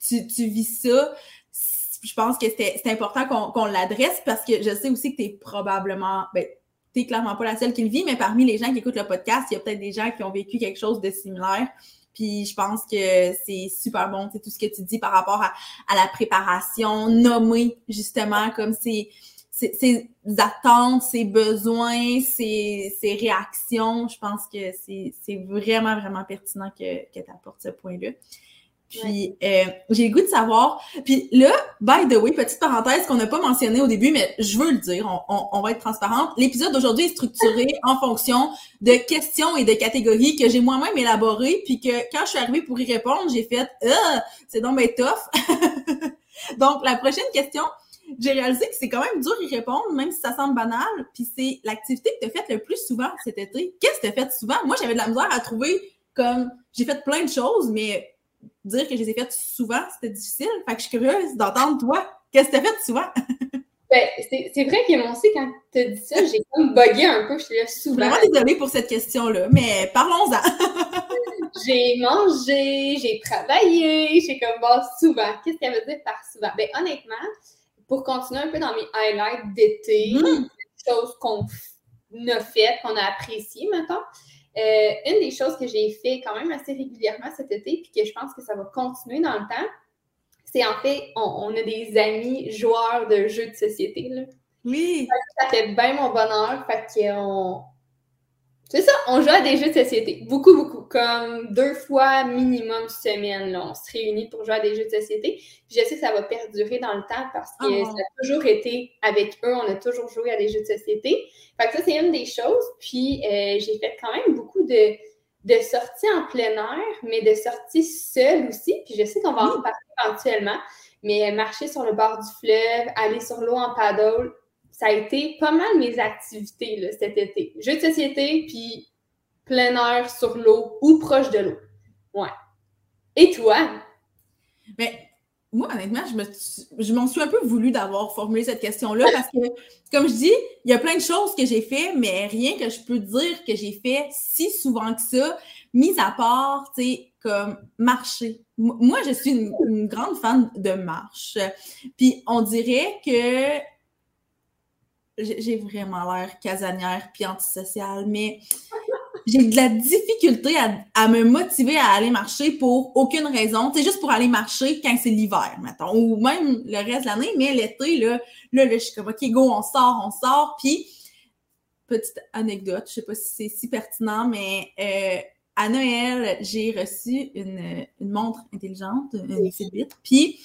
Speaker 2: tu vis ça, je pense que c'est important qu'on l'adresse parce que je sais aussi que tu es probablement, ben, tu clairement pas la seule qui le vit, mais parmi les gens qui écoutent le podcast, il y a peut-être des gens qui ont vécu quelque chose de similaire. Puis je pense que c'est super bon, tout ce que tu dis par rapport à, la préparation, nommer justement comme c'est ses, attentes, ses besoins, ses réactions. Je pense que c'est vraiment, vraiment pertinent que, que tu apportes ce point-là. Puis, euh, j'ai le goût de savoir. Puis là, by the way, petite parenthèse qu'on n'a pas mentionné au début, mais je veux le dire, on, on, va être transparente. L'épisode d'aujourd'hui est structuré [LAUGHS] en fonction de questions et de catégories que j'ai moi-même élaborées, puis que quand je suis arrivée pour y répondre, j'ai fait « Ah, c'est donc bien tough! [LAUGHS] » Donc, la prochaine question, j'ai réalisé que c'est quand même dur d'y répondre, même si ça semble banal. Puis c'est l'activité que tu as faite le plus souvent cet été. Qu'est-ce que tu as fait souvent? Moi, j'avais de la misère à trouver comme j'ai fait plein de choses, mais dire que je les ai faites souvent, c'était difficile. Fait que je suis curieuse d'entendre toi. Qu'est-ce que tu as fait souvent? [LAUGHS]
Speaker 1: Ben, c'est vrai que moi aussi, quand tu as dit ça, j'ai comme bugué un peu. Je suis là souvent.
Speaker 2: Vraiment désolée pour cette question-là, mais parlons-en. [LAUGHS]
Speaker 1: j'ai mangé, j'ai travaillé, j'ai comme bon, souvent. Qu'est-ce qu'elle veut dire par souvent? Ben, honnêtement, pour continuer un peu dans mes highlights d'été, mm. choses qu'on a faites, qu'on a appréciées, maintenant. Euh, une des choses que j'ai fait quand même assez régulièrement cet été, puis que je pense que ça va continuer dans le temps, c'est en fait, on, a des amis joueurs de jeux de société. Là.
Speaker 2: Oui.
Speaker 1: Ça fait bien mon bonheur. Fait qu'on. C'est ça, on joue à des jeux de société. Beaucoup, beaucoup. Comme deux fois minimum semaine, là, on se réunit pour jouer à des jeux de société. je sais que ça va perdurer dans le temps parce que ah. ça a toujours été avec eux, on a toujours joué à des jeux de société. Fait que ça, c'est une des choses. Puis euh, j'ai fait quand même beaucoup de de sorties en plein air, mais de sorties seule aussi. Puis je sais qu'on va en parler éventuellement, mais marcher sur le bord du fleuve, aller sur l'eau en paddle, ça a été pas mal mes activités cet été. Jeux de société, puis plein air sur l'eau ou proche de l'eau. Ouais. Et toi?
Speaker 2: Mais moi, honnêtement, je, m'en suis un peu voulu d'avoir formulé cette question-là parce que, comme je dis, il y a plein de choses que j'ai fait, mais rien que je peux dire que j'ai fait si souvent que ça, mis à part, tu sais, comme marcher. Moi, je suis une, grande fan de marche. Puis on dirait que j'ai vraiment l'air casanière puis antisociale, mais j'ai de la difficulté à, me motiver à aller marcher pour aucune raison. C'est juste pour aller marcher quand c'est l'hiver, mettons, ou même le reste de l'année, mais l'été, là, là, je suis comme, OK, go, on sort, on sort. Puis, petite anecdote, je sais pas si c'est si pertinent, mais euh, à Noël, j'ai reçu une, montre intelligente, une Fitbit. Puis,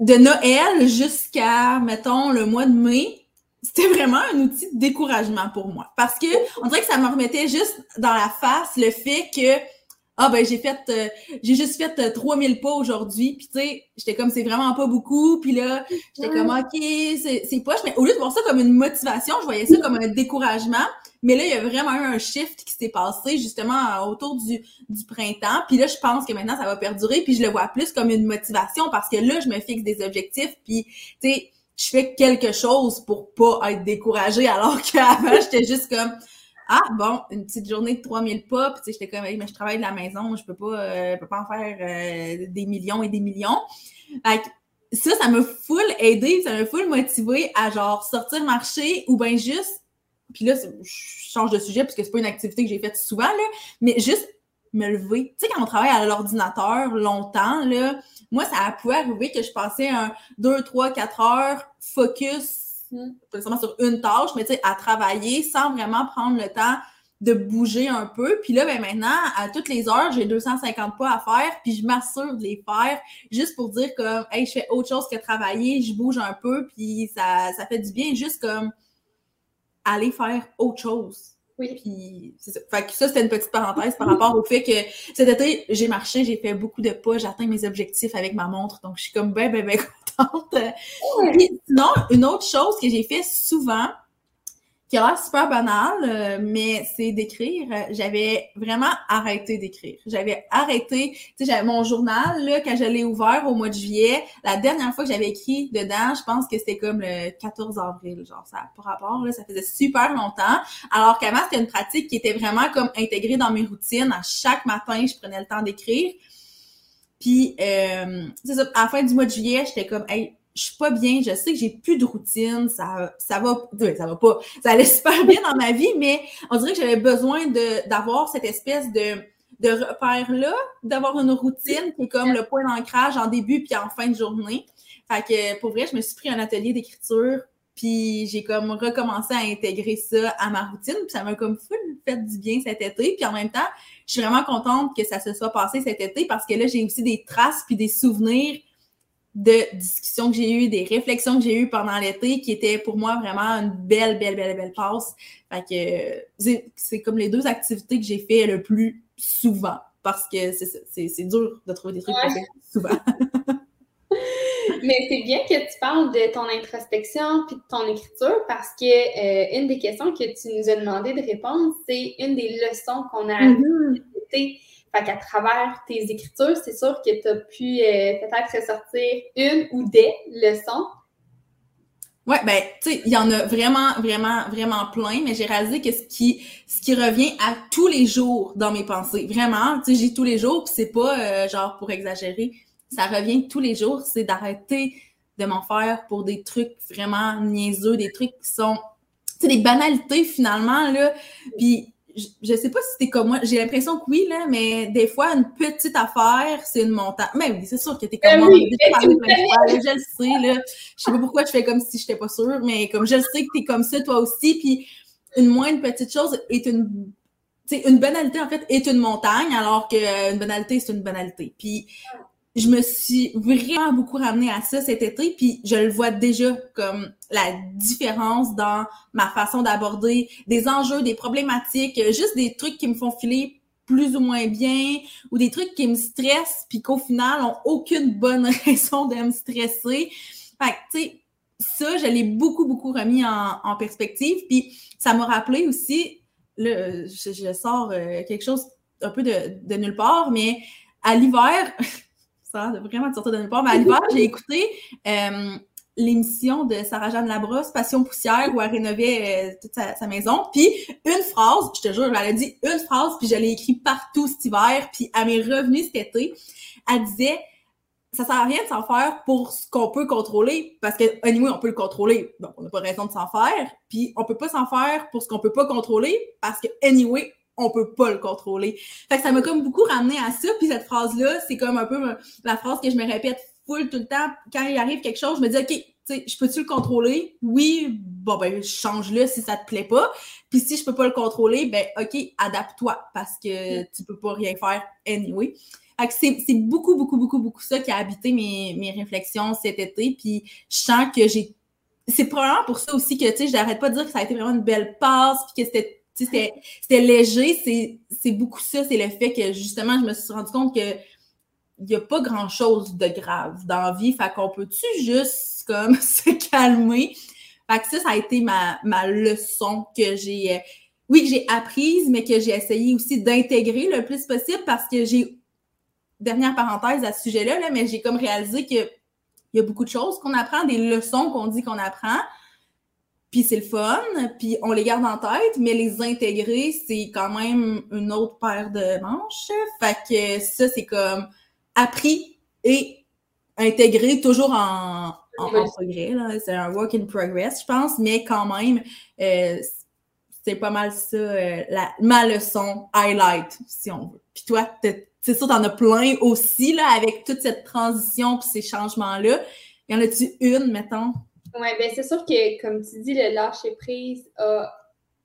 Speaker 2: de Noël jusqu'à, mettons, le mois de mai, c'était vraiment un outil de découragement pour moi. Parce que on dirait que ça me remettait juste dans la face le fait que ah ben j'ai fait euh, j'ai juste fait 3000 euh, pas aujourd'hui. Puis tu sais j'étais comme c'est vraiment pas beaucoup. Puis là j'étais comme OK c'est c'est poche. Mais au lieu de voir ça comme une motivation je voyais ça comme un découragement. Mais là il y a vraiment eu un shift qui s'est passé justement autour du du printemps. Puis là je pense que maintenant ça va perdurer. Puis je le vois plus comme une motivation parce que là je me fixe des objectifs. Puis tu sais je fais quelque chose pour pas être découragée, alors [LAUGHS] qu'avant, j'étais juste comme Ah, bon, une petite journée de 3000 pas, puis tu sais, j'étais comme mais je travaille de la maison, je peux pas, euh, peux pas en faire euh, des millions et des millions. Fait ça, ça m'a full aidé, ça m'a full motivé à genre sortir marcher ou bien juste, puis là, je change de sujet parce que c'est pas une activité que j'ai faite souvent, là, mais juste me lever. Tu sais, quand on travaille à l'ordinateur longtemps, là, moi, ça a pu arriver que je passais un 2, 3, 4 heures focus, pas nécessairement sur une tâche, mais tu sais, à travailler sans vraiment prendre le temps de bouger un peu. Puis là, ben maintenant, à toutes les heures, j'ai 250 pas à faire, puis je m'assure de les faire juste pour dire que, hey, je fais autre chose que travailler, je bouge un peu, puis ça, ça fait du bien, juste comme aller faire autre chose.
Speaker 1: Oui.
Speaker 2: Puis c'est ça. Fait que ça, c'était une petite parenthèse par rapport au fait que cet été, j'ai marché, j'ai fait beaucoup de pas, j'ai atteint mes objectifs avec ma montre. Donc, je suis comme ben, ben, ben [LAUGHS] contente. sinon, une autre chose que j'ai fait souvent, qui a l'air super banal, euh, mais c'est d'écrire. J'avais vraiment arrêté d'écrire. J'avais arrêté, tu sais, j'avais mon journal, là, quand je l'ai ouvert au mois de juillet, la dernière fois que j'avais écrit dedans, je pense que c'était comme le 14 avril, genre, ça pour rapport, là, ça faisait super longtemps. Alors qu'avant, c'était une pratique qui était vraiment comme intégrée dans mes routines. À chaque matin, je prenais le temps d'écrire. Puis, euh, c'est à la fin du mois de juillet, j'étais comme, hey, je suis pas bien, je sais que j'ai plus de routine, ça, ça va, ça va pas, ça allait super bien dans ma vie, mais on dirait que j'avais besoin d'avoir cette espèce de, de repère-là, d'avoir une routine qui est comme le point d'ancrage en début puis en fin de journée. Fait que, pour vrai, je me suis pris un atelier d'écriture puis j'ai comme recommencé à intégrer ça à ma routine, puis ça m'a comme full fait du bien cet été. Puis en même temps, je suis vraiment contente que ça se soit passé cet été parce que là, j'ai aussi des traces puis des souvenirs de discussions que j'ai eues, des réflexions que j'ai eues pendant l'été qui étaient pour moi vraiment une belle, belle, belle, belle passe. Fait que c'est comme les deux activités que j'ai fait le plus souvent parce que c'est dur de trouver des trucs ouais. souvent. [LAUGHS]
Speaker 1: Mais c'est bien que tu parles de ton introspection puis de ton écriture parce que euh, une des questions que tu nous as demandé de répondre, c'est une des leçons qu'on a mm fait qu'à travers tes écritures, c'est sûr que tu as pu euh, peut-être ressortir une ou des leçons.
Speaker 2: Ouais, ben, tu sais, il y en a vraiment, vraiment, vraiment plein, mais j'ai réalisé que ce qui, ce qui revient à tous les jours dans mes pensées, vraiment, tu sais, j'ai tous les jours, puis c'est pas euh, genre pour exagérer, ça revient tous les jours, c'est d'arrêter de m'en faire pour des trucs vraiment niaiseux, des trucs qui sont, tu sais, des banalités finalement là, puis je, sais pas si c'était comme moi, j'ai l'impression que oui, là, mais des fois, une petite affaire, c'est une montagne. Mais oui, c'est sûr que t'es comme ben moi. je le sais, là. Je sais pas pourquoi je fais comme si j'étais pas sûre, mais comme je le sais que t'es comme ça, toi aussi, puis une moindre petite chose est une sais, une banalité, en fait, est une montagne, alors qu'une banalité, c'est une banalité. Puis, je me suis vraiment beaucoup ramenée à ça cet été, puis je le vois déjà comme la différence dans ma façon d'aborder des enjeux, des problématiques, juste des trucs qui me font filer plus ou moins bien, ou des trucs qui me stressent, puis qu'au final, ont aucune bonne [LAUGHS] raison de me stresser. Fait que, tu sais, ça, je l'ai beaucoup, beaucoup remis en, perspective, puis ça m'a rappelé aussi, là, je, sors euh, quelque chose un peu de, de nulle part, mais à l'hiver, [LAUGHS] ça de vraiment sortir de nulle part. Mais à l'hiver, j'ai écouté euh, l'émission de Sarah-Jeanne Labrosse, Passion poussière, où elle rénovait euh, toute sa, maison. Puis une phrase, je te jure, elle a dit une phrase, puis je l'ai écrit partout cet hiver, puis à mes revenus cet été. Elle disait ça sert à rien de s'en faire pour ce qu'on peut contrôler, parce que anyway, on peut le contrôler, donc on n'a pas raison de s'en faire. Puis on peut pas s'en faire pour ce qu'on peut pas contrôler, parce que anyway, on peut pas le contrôler. Fait que ça m'a comme beaucoup ramené à ça. Puis cette phrase-là, c'est comme un peu la phrase que je me répète full tout le temps. Quand il arrive quelque chose, je me dis, OK, tu sais, je peux-tu le contrôler? Oui, bon, ben, change-le si ça te plaît pas. Puis si je peux pas le contrôler, ben, OK, adapte-toi parce que tu peux pas rien faire anyway. Fait que c'est beaucoup, beaucoup, beaucoup, beaucoup ça qui a habité mes, mes réflexions cet été. Puis je sens que j'ai. C'est probablement pour ça aussi que, tu sais, j'arrête pas de dire que ça a été vraiment une belle passe, puis que c'était c'était léger, c'est beaucoup ça, c'est le fait que justement, je me suis rendu compte que il n'y a pas grand chose de grave dans la vie. Fait qu'on peut-tu juste comme [LAUGHS] se calmer? Fait que ça, ça a été ma, ma leçon que j'ai, euh, oui, que j'ai apprise, mais que j'ai essayé aussi d'intégrer le plus possible parce que j'ai, dernière parenthèse à ce sujet-là, là, mais j'ai comme réalisé qu'il y a beaucoup de choses qu'on apprend, des leçons qu'on dit qu'on apprend, puis c'est le fun, puis on les garde en tête, mais les intégrer, c'est quand même une autre paire de manches. Fait que ça, c'est comme appris et intégré toujours en, en, progrès. C'est un work in progress, je pense, mais quand même, euh, c'est pas mal ça, euh, la, ma leçon highlight, si on veut. Puis toi, c'est sûr, t'en as plein aussi, là, avec toute cette transition puis ces changements-là. Y en a-tu une, mettons?
Speaker 1: Oui, bien c'est sûr que, comme tu dis, le lâcher prise a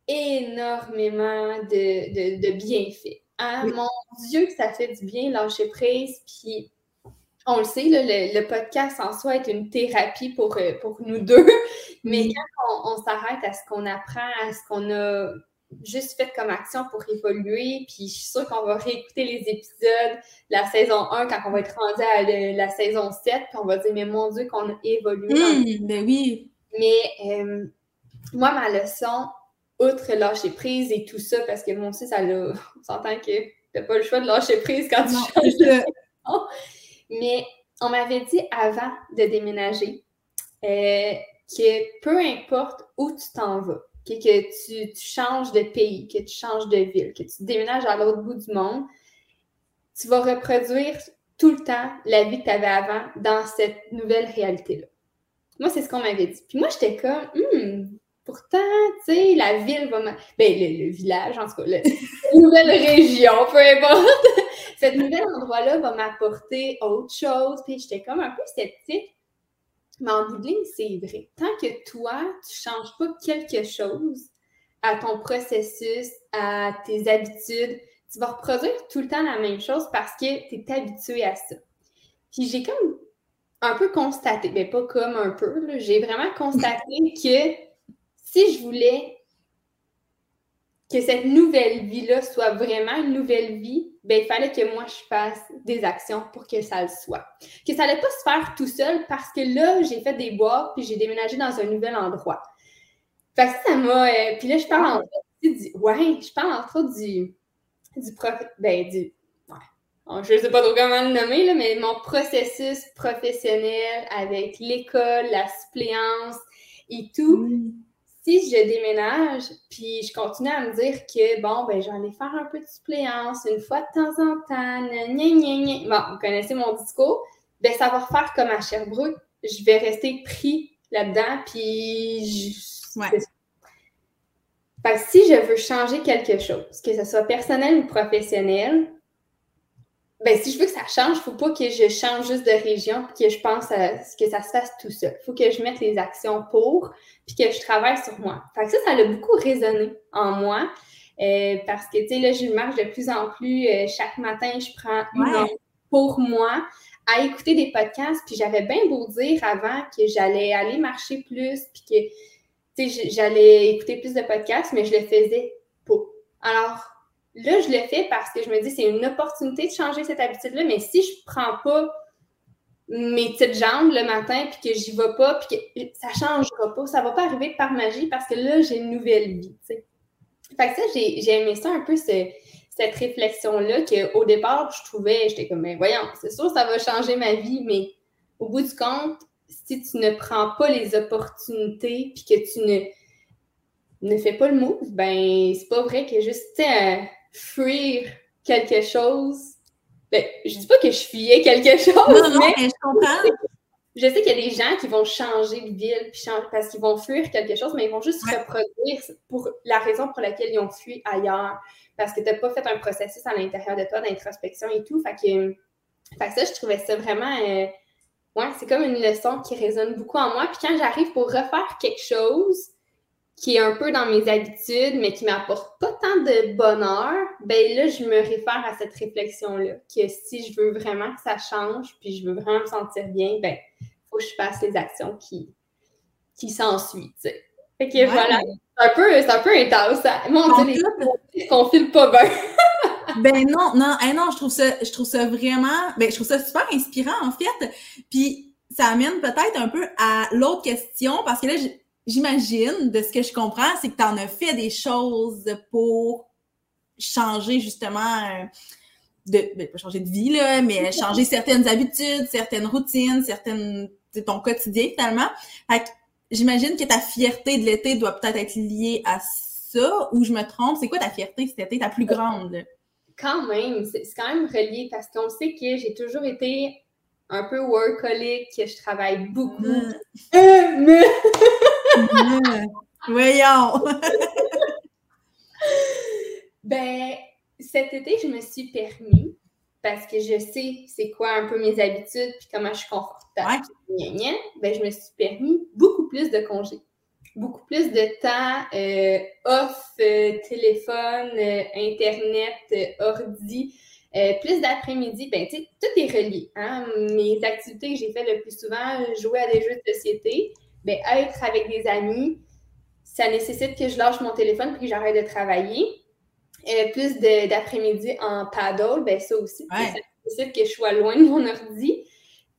Speaker 1: énormément de, de, bienfaits. Ah, Mon Dieu, que ça fait du bien lâcher prise. Puis, on le sait, le, podcast en soi est une thérapie pour, euh, pour nous deux. [LAUGHS] Mais quand on s'arrête à ce qu'on apprend, à ce qu'on a juste fait comme action pour évoluer. Puis je suis sûre qu'on va réécouter les épisodes la saison 1 quand on va être rendu à la saison 7. Puis on va dire, mais mon Dieu, qu'on a évolué.
Speaker 2: Mmh, ben oui.
Speaker 1: Mais euh, moi, ma leçon, outre lâcher prise et tout ça, parce que mon aussi, ça l'a. On s'entend que t'as pas le choix de lâcher prise quand tu changes de Mais on m'avait dit avant de déménager euh, que peu importe où tu t'en vas, que, tu, changes de pays, que tu changes de ville, que tu déménages à l'autre bout du monde, tu vas reproduire tout le temps la vie que tu avais avant dans cette nouvelle réalité-là. Moi, c'est ce qu'on m'avait dit. Puis moi, j'étais comme, hmm, pourtant, tu sais, la ville va Ben, le, village, en tout cas, la nouvelle région, peu importe. [LAUGHS] Cet nouvel endroit-là va m'apporter autre chose. Puis j'étais comme un peu sceptique. Mais en bout de ligne, c'est vrai. Tant que toi, tu ne changes pas quelque chose à ton processus, à tes habitudes, tu vas reproduire tout le temps la même chose parce que tu es habitué à ça. Puis j'ai comme un peu constaté, mais pas comme un peu, j'ai vraiment constaté que si je voulais que cette nouvelle vie-là soit vraiment une nouvelle vie, ben, il fallait que moi, je fasse des actions pour que ça le soit. Que ça n'allait pas se faire tout seul parce que là, j'ai fait des boîtes puis j'ai déménagé dans un nouvel endroit. Que ça m'a. Euh, puis là, je parle entre autres du. Ouais, je parle entre autres du. Du prof. Ben, du. Je ne sais pas trop comment le nommer, là, mais mon processus professionnel avec l'école, la suppléance, et tout. Si je déménage, puis je continue à me dire que, bon, ben, j'allais faire un peu de suppléance une fois de temps en temps, Bon, vous connaissez mon discours. Ben, ça va refaire comme à Sherbrooke. Je vais rester pris là-dedans, puis je...
Speaker 2: Ouais.
Speaker 1: Fait que si je veux changer quelque chose, que ce soit personnel ou professionnel, ben, si je veux que ça change, il ne faut pas que je change juste de région puis que je pense à ce que ça se fasse tout seul. Il faut que je mette les actions pour puis que je travaille sur moi. Fait que ça, ça a beaucoup résonné en moi euh, parce que, tu sais, là, je marche de plus en plus. Euh, chaque matin, je prends une heure pour moi à écouter des podcasts. Puis j'avais bien beau dire avant que j'allais aller marcher plus puis que, tu sais, j'allais écouter plus de podcasts, mais je le faisais pas. Alors, Là, je le fais parce que je me dis c'est une opportunité de changer cette habitude-là, mais si je prends pas mes petites jambes le matin puis que j'y vais pas puis que ça changera pas, ça va pas arriver par magie parce que là, j'ai une nouvelle vie, tu. Fait que ça, j'ai aimé ça un peu, cette réflexion-là qu'au départ, je trouvais, j'étais comme, ben voyons, c'est sûr, ça va changer ma vie, mais au bout du compte, si tu ne prends pas les opportunités puis que tu ne ne fais pas le move, ben c'est pas vrai que juste, tu sais, fuir quelque chose. Ben, je dis pas que je fuyais quelque chose,
Speaker 2: non, non, mais, je comprends.
Speaker 1: Je sais qu'il y a des gens qui vont changer de ville puis parce qu'ils vont fuir quelque chose, mais ils vont juste reproduire pour la raison pour laquelle ils ont fui ailleurs. Parce que tu n'as pas fait un processus à l'intérieur de toi d'introspection et tout. Fait que, fait ça, je trouvais ça vraiment. Euh, ouais, c'est comme une leçon qui résonne beaucoup en moi. Puis quand j'arrive pour refaire quelque chose, qui est un peu dans mes habitudes, mais qui m'apporte pas tant de bonheur, ben là, je me réfère à cette réflexion-là, que si je veux vraiment que ça change, puis je veux vraiment me sentir bien, ben, faut que je fasse les actions qui, qui s'ensuivent, tu sais. Fait que voilà, c'est un peu, c'est un peu intense, ça. Hein. Mon Dieu, les qu'on file pas bien. [LAUGHS]
Speaker 2: ben non, non, non, je trouve ça, je trouve ça vraiment, ben, je trouve ça super inspirant, en fait. Puis, ça amène peut-être un peu à l'autre question, parce que là, j'imagine, de ce que je comprends, c'est que tu en as fait des choses pour changer justement euh, de ben, pas changer de vie là, mais [LAUGHS] changer certaines habitudes, certaines routines, certaines ton quotidien finalement. j'imagine que ta fierté de l'été doit peut-être être liée à ça ou je me trompe, c'est quoi ta fierté cet été ta plus grande
Speaker 1: Quand même, c'est quand même relié parce qu'on sait que j'ai toujours été un peu workaholic, que je travaille beaucoup. Mm. [LAUGHS]
Speaker 2: Voyons! [LAUGHS]
Speaker 1: ben, cet été, je me suis permis, parce que je sais c'est quoi un peu mes habitudes puis comment je suis confortable. Ben, je me suis permis beaucoup plus de congés. Beaucoup plus de temps euh, off, euh, téléphone, euh, Internet, ordi. plus d'après-midi, ben, tu sais, tout est relié. Hein? Mes activités que j'ai fait le plus souvent, jouer à des jeux de société, ben, être avec des amis, ça nécessite que je lâche mon téléphone puis que j'arrête de travailler. Euh, plus d'après-midi en paddle, ben ça aussi, ça nécessite que je sois loin de mon ordi.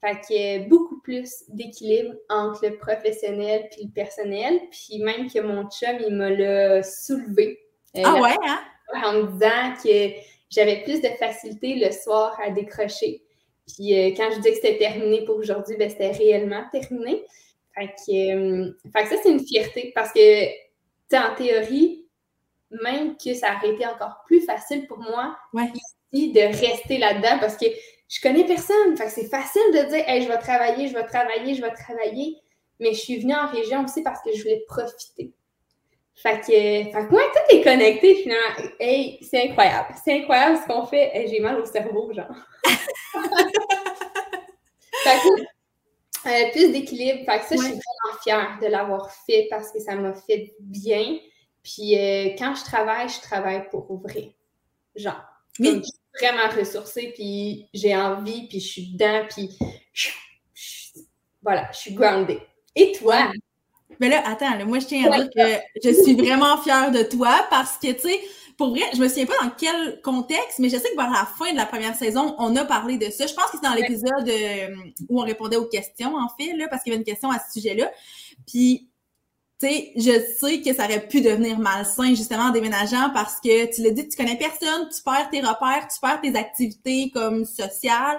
Speaker 1: Fait que beaucoup plus d'équilibre entre le professionnel puis le personnel. Puis même que mon chum, il me l'a soulevé.
Speaker 2: Euh, ah ouais, hein?
Speaker 1: En me disant que j'avais plus de facilité le soir à décrocher. Puis euh, quand je dis que c'était terminé pour aujourd'hui, ben c'était réellement terminé. Euh, fait que, ça, c'est une fierté parce que, tu en théorie, même que ça aurait été encore plus facile pour moi ici de rester là-dedans parce que je connais personne. Fait que c'est facile de dire, hey, je vais travailler, je vais travailler, je vais travailler. Mais je suis venue en région aussi parce que je voulais profiter. Fait que, fait que moi, tout est connecté finalement. Hey, c'est incroyable. C'est incroyable ce qu'on fait. J'ai mal au cerveau, genre. [LAUGHS] fait que, euh, plus d'équilibre. Fait que ça, je suis vraiment fière de l'avoir fait parce que ça m'a fait bien. Puis euh, quand je travaille, je travaille pour ouvrir. Genre. je suis vraiment ressourcée, puis j'ai envie, puis je suis dedans, puis voilà, je suis grounded. Et toi?
Speaker 2: Mais là, attends, moi, je tiens à dire que je suis vraiment fière de toi parce que, tu sais, pour vrai, je me souviens pas dans quel contexte, mais je sais que vers la fin de la première saison, on a parlé de ça. Je pense que c'est dans l'épisode euh, où on répondait aux questions, en fait, là, parce qu'il y avait une question à ce sujet-là. Puis, tu sais, je sais que ça aurait pu devenir malsain, justement, en déménageant, parce que tu l'as dit, tu connais personne, tu perds tes repères, tu perds tes activités comme sociales.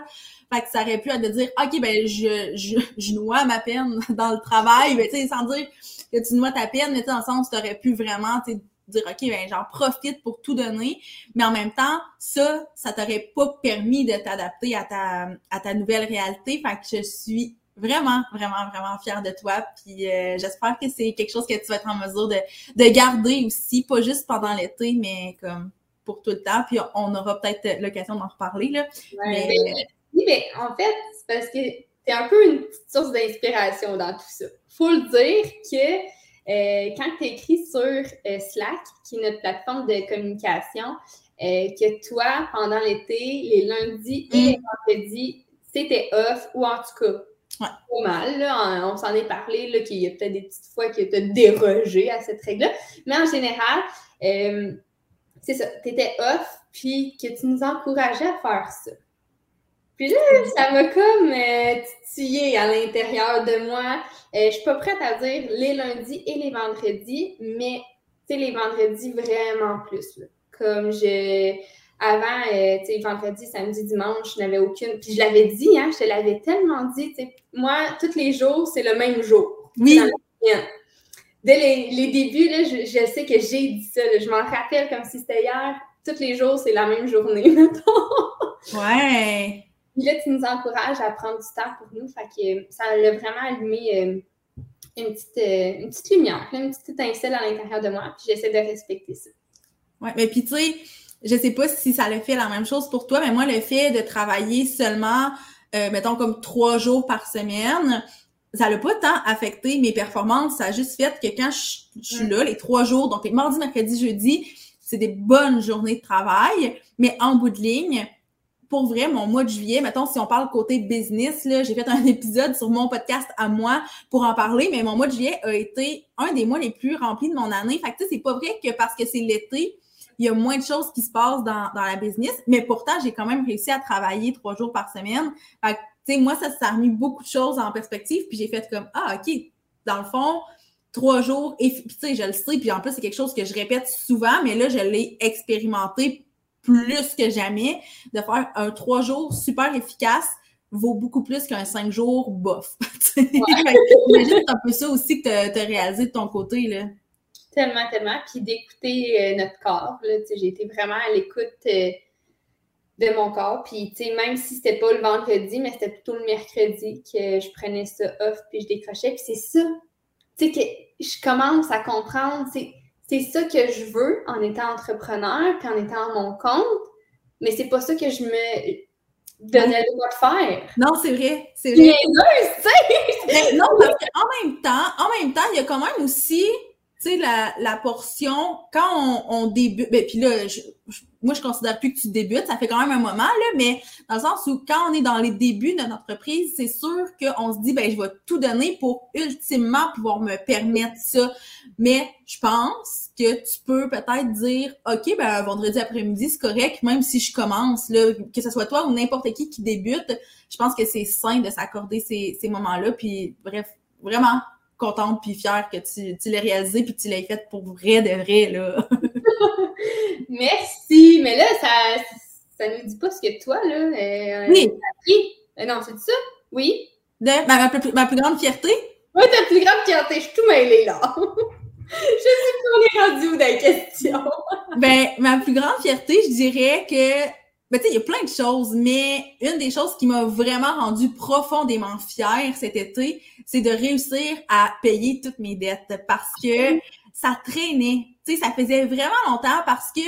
Speaker 2: Fait que ça aurait pu être de dire, OK, ben, je, je, je noie ma peine [LAUGHS] dans le travail, mais tu sais, sans dire, que tu noies ta peine, mais dans le sens, tu aurais pu vraiment, dire ok ben j'en profite pour tout donner mais en même temps ça ça t'aurait pas permis de t'adapter à ta à ta nouvelle réalité. Fait que je suis vraiment vraiment vraiment fière de toi. Puis euh, j'espère que c'est quelque chose que tu vas être en mesure de de garder aussi pas juste pendant l'été mais comme pour tout le temps. Puis on aura peut-être l'occasion d'en reparler là.
Speaker 1: Mais... oui mais en fait c'est parce que c'est un peu une petite source d'inspiration dans tout ça. Faut le dire que euh, quand tu écris sur euh, Slack, qui est notre plateforme de communication, euh, que toi, pendant l'été, les lundis et les mm. vendredis, c'était off, ou en tout cas, pas mal. Là, on, s'en est parlé, qu'il y a peut-être des petites fois que tu as dérogé à cette règle-là. Mais en général, c'est ça, tu étais off, puis que tu nous encourageais à faire ça. Puis là, ça m'a comme euh, à l'intérieur de moi. Euh, je suis pas prête à dire les lundis et les vendredis, mais tu sais, les vendredis vraiment plus. Là. Comme je. Avant, euh, tu sais, vendredi, samedi, dimanche, je n'avais aucune. Puis je l'avais dit, hein, je te l'avais tellement dit, tu sais, moi, tous les jours, c'est le même jour.
Speaker 2: Oui.
Speaker 1: Dès les, les, débuts, là, je, je, sais que j'ai dit ça. je m'en rappelle comme si c'était hier. Tous les jours, c'est la même journée, [LAUGHS] mettons.
Speaker 2: Ouais.
Speaker 1: Puis là, tu nous encourages à prendre du temps pour nous. Fait que ça a vraiment allumé euh, une, petite, euh, une petite lumière, une petite étincelle à l'intérieur de moi. Puis j'essaie de respecter ça.
Speaker 2: Oui, mais puis tu sais, je sais pas si ça le fait la même chose pour toi, mais moi, le fait de travailler seulement, euh, mettons, comme trois jours par semaine, ça n'a pas tant affecté mes performances. Ça a juste fait que quand je, suis là, les trois jours, donc les mardi, mercredi, jeudi, c'est des bonnes journées de travail, mais en bout de ligne, pour vrai, mon mois de juillet, mettons, si on parle côté business, là, j'ai fait un [LAUGHS] épisode sur mon podcast à moi pour en parler, mais mon mois de juillet a été un des mois les plus remplis de mon année. Fait que, tu sais, c'est pas vrai que parce que c'est l'été, il y a moins de choses qui se passent dans, dans la business, mais pourtant, j'ai quand même réussi à travailler trois jours par semaine. Fait que, tu sais, moi, ça, ça a remis beaucoup de choses en perspective, puis j'ai fait comme, ah, OK, dans le fond, trois jours, et puis, tu sais, je le sais, puis en plus, c'est quelque chose que je répète souvent, mais là, je l'ai expérimenté plus que jamais, de faire un trois jours super efficace vaut beaucoup plus qu'un cinq jours bof. [LAUGHS] J'imagine c'est un peu ça aussi que tu as, réalisé de ton côté. Là.
Speaker 1: Tellement, tellement. Puis d'écouter euh, notre corps. J'ai été vraiment à l'écoute euh, de mon corps. Puis même si c'était pas le vendredi, mais c'était plutôt le mercredi que je prenais ça off puis je décrochais. Puis c'est ça. Tu sais, que je commence à comprendre. C'est c'est ça que je veux en étant entrepreneur puis en étant à mon compte, mais c'est pas ça que je me donnais le droit de faire.
Speaker 2: Non, c'est vrai. C'est vrai.
Speaker 1: Mais [LAUGHS]
Speaker 2: non, parce qu'en même temps, en même temps, il y a quand même aussi, tu sais, la, la portion, quand on, on débute, ben, puis là, je, moi, je considère plus que tu débutes, ça fait quand même un moment, là, mais dans le sens où quand on est dans les débuts de notre entreprise, c'est sûr qu'on se dit, ben, je vais tout donner pour ultimement pouvoir me permettre ça. Mais je pense que tu peux peut-être dire, OK, ben, vendredi après-midi, c'est correct, même si je commence, là, que ce soit toi ou n'importe qui qui débute, je pense que c'est sain de s'accorder ces, ces moments-là. Puis, bref, vraiment contente puis fière que tu, tu l'aies réalisé puis que tu l'aies fait pour vrai de vrai, là. [LAUGHS] [LAUGHS]
Speaker 1: Merci. Mais là, ça, ça nous dit pas ce que toi, là, euh,
Speaker 2: oui.
Speaker 1: Euh, non, c'est ça? Oui.
Speaker 2: De, ma, plus, ma, plus grande fierté?
Speaker 1: Oui, ta plus grande fierté. Je suis tout mêlée, là. [LAUGHS] je sais pas, on est rendu où dans la question. [LAUGHS]
Speaker 2: ben, ma plus grande fierté, je dirais que ben, tu sais, il y a plein de choses, mais une des choses qui m'a vraiment rendue profondément fière cet été, c'est de réussir à payer toutes mes dettes parce que ça traînait. Tu sais, ça faisait vraiment longtemps parce que,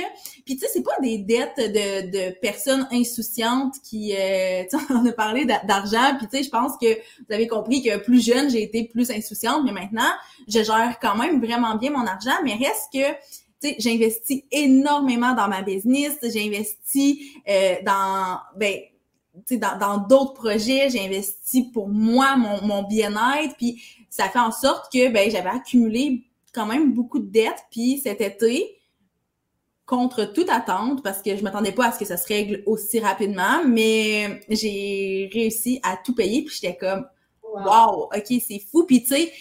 Speaker 2: puis tu sais, c'est pas des dettes de, de personnes insouciantes qui, euh, [LAUGHS] tu sais, on a parlé d'argent, puis tu sais, je pense que vous avez compris que plus jeune, j'ai été plus insouciante, mais maintenant, je gère quand même vraiment bien mon argent, mais reste que j'investis énormément dans ma business, j'investis euh, dans ben dans, dans d'autres projets, j'ai investi pour moi, mon, mon bien-être, puis ça fait en sorte que ben j'avais accumulé quand même beaucoup de dettes, puis cet été, contre toute attente, parce que je m'attendais pas à ce que ça se règle aussi rapidement, mais j'ai réussi à tout payer, puis j'étais comme wow. ok, c'est fou. Puis tu sais,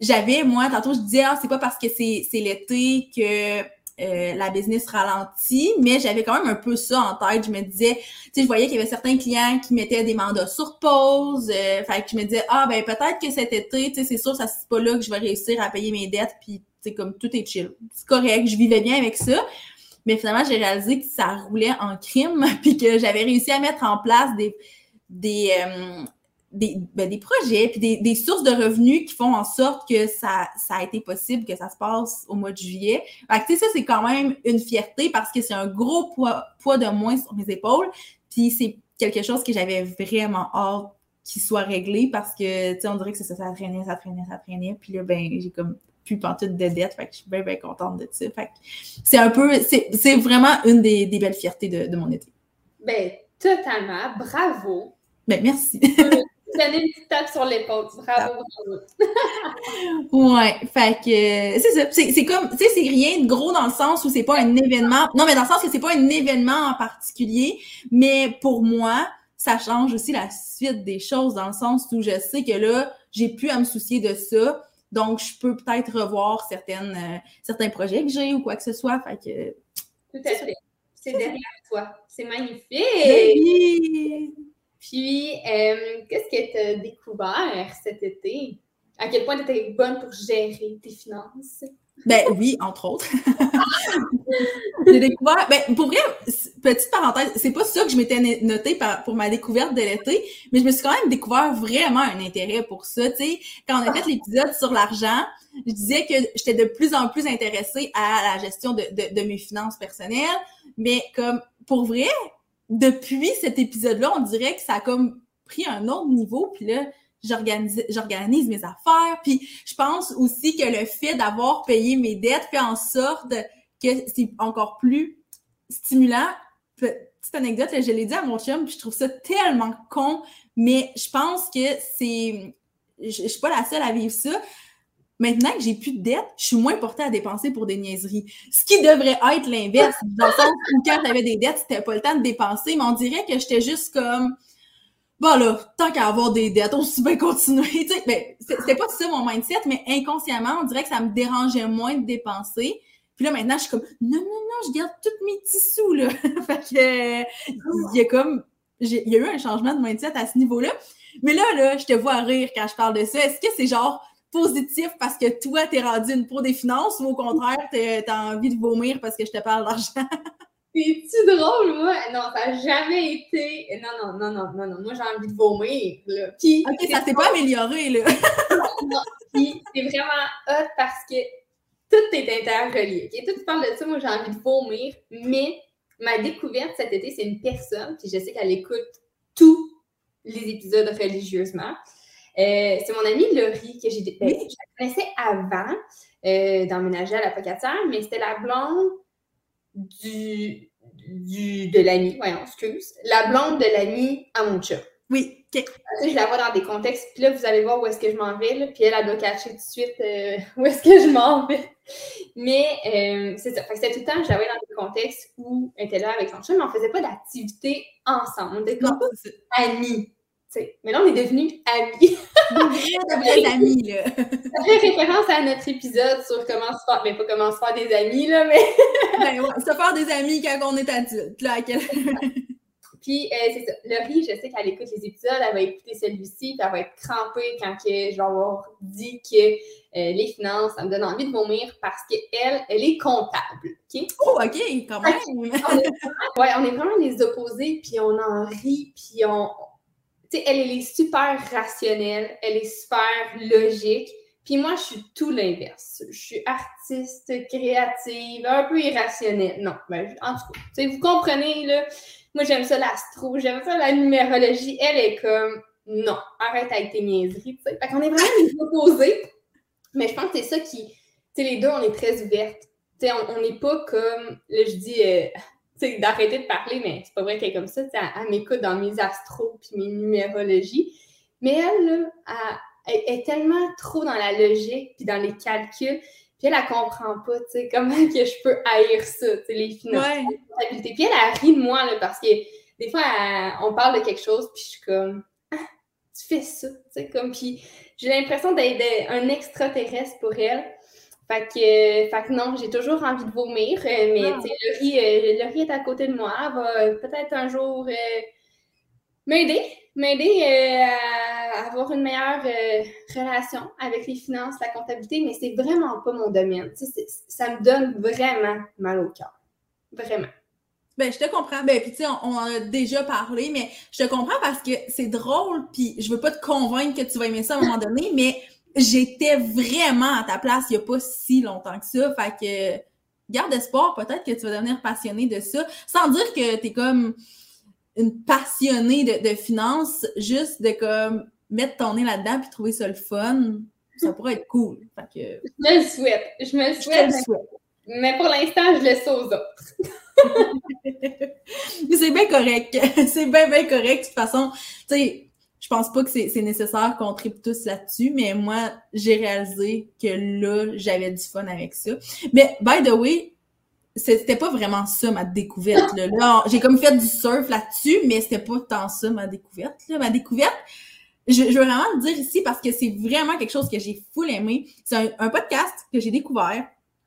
Speaker 2: j'avais, moi, tantôt je disais, ah, c'est pas parce que c'est l'été que euh, la business ralentit, mais j'avais quand même un peu ça en tête. Je me disais, tu sais, je voyais qu'il y avait certains clients qui mettaient des mandats sur pause. Euh, fait que je me disais, ah ben peut-être que cet été, tu sais, c'est sûr, ça c'est pas là que je vais réussir à payer mes dettes, puis tu comme tout est chill. C'est correct, je vivais bien avec ça. Mais finalement, j'ai réalisé que ça roulait en crime, [LAUGHS] puis que j'avais réussi à mettre en place des des, euh, des, ben, des projets, puis des, des, sources de revenus qui font en sorte que ça, ça a été possible, que ça se passe au mois de juillet. Fait que, tu sais, ça, c'est quand même une fierté parce que c'est un gros poids, poids de moins sur mes épaules. Puis c'est quelque chose que j'avais vraiment hâte qu'il soit réglé parce que, tu sais, on dirait que ça, ça traînait, ça traînait, ça traînait. Puis là, ben, j'ai comme plus pantoute de dette. Fait que je suis bien, bien contente de ça. Fait que c'est un peu, c'est vraiment une des, des belles fiertés de, de mon été.
Speaker 1: Ben, totalement. Bravo.
Speaker 2: Ben, merci.
Speaker 1: Donner une petite tape sur l'épaule. Bravo, bravo.
Speaker 2: ouais, fait que c'est ça. C'est comme, tu sais, c'est rien de gros dans le sens où c'est pas un événement. Non, mais dans le sens que c'est pas un événement en particulier, mais pour moi, ça change aussi la suite des choses dans le sens où je sais que là, j'ai plus à me soucier de ça. Donc, je peux peut-être revoir certaines, euh, certains projets que j'ai ou quoi que ce soit. Fait que.
Speaker 1: Tout à fait. C'est derrière toi. C'est magnifique. Oui. Puis, euh, qu'est-ce que tu as découvert cet été? À quel point tu étais bonne pour gérer tes finances?
Speaker 2: Ben oui, entre autres. [LAUGHS] j'ai découvert. Ben, pour vrai, petite parenthèse, c'est pas ça que je m'étais noté pour ma découverte de l'été, mais je me suis quand même découvert vraiment un intérêt pour ça. Tu sais, quand on a fait l'épisode sur l'argent, je disais que j'étais de plus en plus intéressée à la gestion de, de, de mes finances personnelles, mais comme pour vrai, depuis cet épisode-là, on dirait que ça a comme pris un autre niveau. Puis là, j'organise, mes affaires. Puis je pense aussi que le fait d'avoir payé mes dettes fait en sorte que c'est encore plus stimulant. Petite anecdote, je l'ai dit à mon chum, puis je trouve ça tellement con, mais je pense que c'est... Je, je suis pas la seule à vivre ça. Maintenant que j'ai plus de dettes, je suis moins portée à dépenser pour des niaiseries. Ce qui devrait être l'inverse, dans le sens où quand j'avais des dettes, c'était pas le temps de dépenser, mais on dirait que j'étais juste comme bon là, tant qu'à avoir des dettes, on se bien continuer. Ben, c'était pas ça mon mindset, mais inconsciemment, on dirait que ça me dérangeait moins de dépenser. Puis là, maintenant, je suis comme non, non, non, je garde tous mes petits sous, là. [LAUGHS] fait que il y a comme il y a eu un changement de mindset à ce niveau-là. Mais là, là, je te vois rire quand je parle de ça. Est-ce que c'est genre positif parce que toi, t'es rendu une pro des finances ou au contraire, t'as envie de vomir parce que je te parle d'argent? [LAUGHS]
Speaker 1: C'est-tu drôle, moi? Non, ça n'a jamais été. Non, non, non, non, non, non. Moi, j'ai envie de vomir, là.
Speaker 2: Puis, ok, ça s'est pas amélioré, là. [LAUGHS]
Speaker 1: non, puis c'est vraiment hot parce que tout est interrelié. OK? Tout tu parles de ça, moi, j'ai envie de vomir, mais ma découverte cet été, c'est une personne, puis je sais qu'elle écoute tous les épisodes religieusement. Euh, c'est mon amie Laurie que j'ai. Ben, je la connaissais avant euh, d'emménager à la Pocatière, mais c'était la blonde du, du de l'ami, voyons, excuse. La blonde de l'ami à mon chat.
Speaker 2: Oui, ok.
Speaker 1: je la vois dans des contextes, puis là, vous allez voir où est-ce que je m'en vais, là, puis elle, a doit cacher tout de suite euh, [LAUGHS] où est-ce que je m'en vais. Mais c'est ça. c'était tout le temps, je la voyais dans des contextes où elle était là avec son chat, mais on faisait pas d'activité ensemble. On était comme amis. Mais là, on est devenus amis.
Speaker 2: de [LAUGHS] amis, là.
Speaker 1: Ça fait référence à notre épisode sur comment se faire, mais pas comment se faire des amis, là, mais. [LAUGHS]
Speaker 2: ben ouais, se faire des amis quand on est adulte, là. [LAUGHS]
Speaker 1: Puis, euh, c'est ça. Laurie, je sais qu'elle écoute les épisodes, elle va écouter celui-ci, puis elle va être crampée quand que je vais avoir dit que euh, les finances, ça me donne envie de vomir parce qu'elle, elle est comptable. OK?
Speaker 2: Oh, OK, quand même!
Speaker 1: on, est, ouais, on est vraiment les opposés, puis on en rit, puis on, elle, est super rationnelle, elle est super logique. Puis moi, je suis tout l'inverse. Je suis artiste, créative, un peu irrationnelle. Non, ben, en tout cas, vous comprenez, là. Moi, j'aime ça l'astro, j'aime ça la numérologie. Elle est comme, non, arrête avec tes niaiseries, Fait qu'on est vraiment les opposés. Mais je pense que c'est ça qui, tu sais, les deux, on est très ouvertes. Tu sais, on n'est pas comme, là, je dis, euh, d'arrêter de parler, mais c'est pas vrai qu'elle est comme ça. Elle, m'écoute dans mes astros puis mes numérologies. Mais elle, elle, est tellement trop dans la logique puis dans les calculs. Puis elle, elle comprend pas, tu sais, comment que je peux haïr ça, tu sais, les finances, Puis elle, a ri de moi, là, parce que des fois, on parle de quelque chose, puis je suis comme, ah, tu fais ça, tu sais, comme, puis j'ai l'impression d'être un extraterrestre pour elle. Fait que, fait que non, j'ai toujours envie de vomir, euh, mais ah. Laurie, euh, Laurie, est à côté de moi. Elle va peut-être un jour euh, m'aider, m'aider à avoir une meilleure relation avec les finances, la comptabilité, mais c'est vraiment pas mon domaine. Ça me donne vraiment mal au cœur. Vraiment.
Speaker 2: Ben, je te comprends. Ben, puis tu sais, on, en a déjà parlé, mais je te comprends parce que c'est drôle, puis je veux pas te convaincre que tu vas aimer ça à un moment donné, mais j'étais vraiment à ta place il y a pas si longtemps que ça. Fait que garde espoir, peut-être que tu vas devenir passionné de ça, sans dire que tu es comme une passionnée de, de finances, juste de comme mettre ton nez là-dedans puis trouver ça le fun. Ça pourrait être cool. Fait que...
Speaker 1: Je me le souhaite. Je me le souhaite. Mais pour l'instant, je laisse aux autres. [LAUGHS]
Speaker 2: c'est bien correct. [LAUGHS] c'est bien, bien correct. De toute façon, tu sais, je pense pas que c'est nécessaire qu'on tripe tous là-dessus, mais moi, j'ai réalisé que là, j'avais du fun avec ça. Mais, by the way, c'était pas vraiment ça ma découverte. Là, j'ai comme fait du surf là-dessus, mais c'était pas tant ça ma découverte. Là. Ma découverte, je, veux vraiment le dire ici parce que c'est vraiment quelque chose que j'ai full aimé. C'est un podcast que j'ai découvert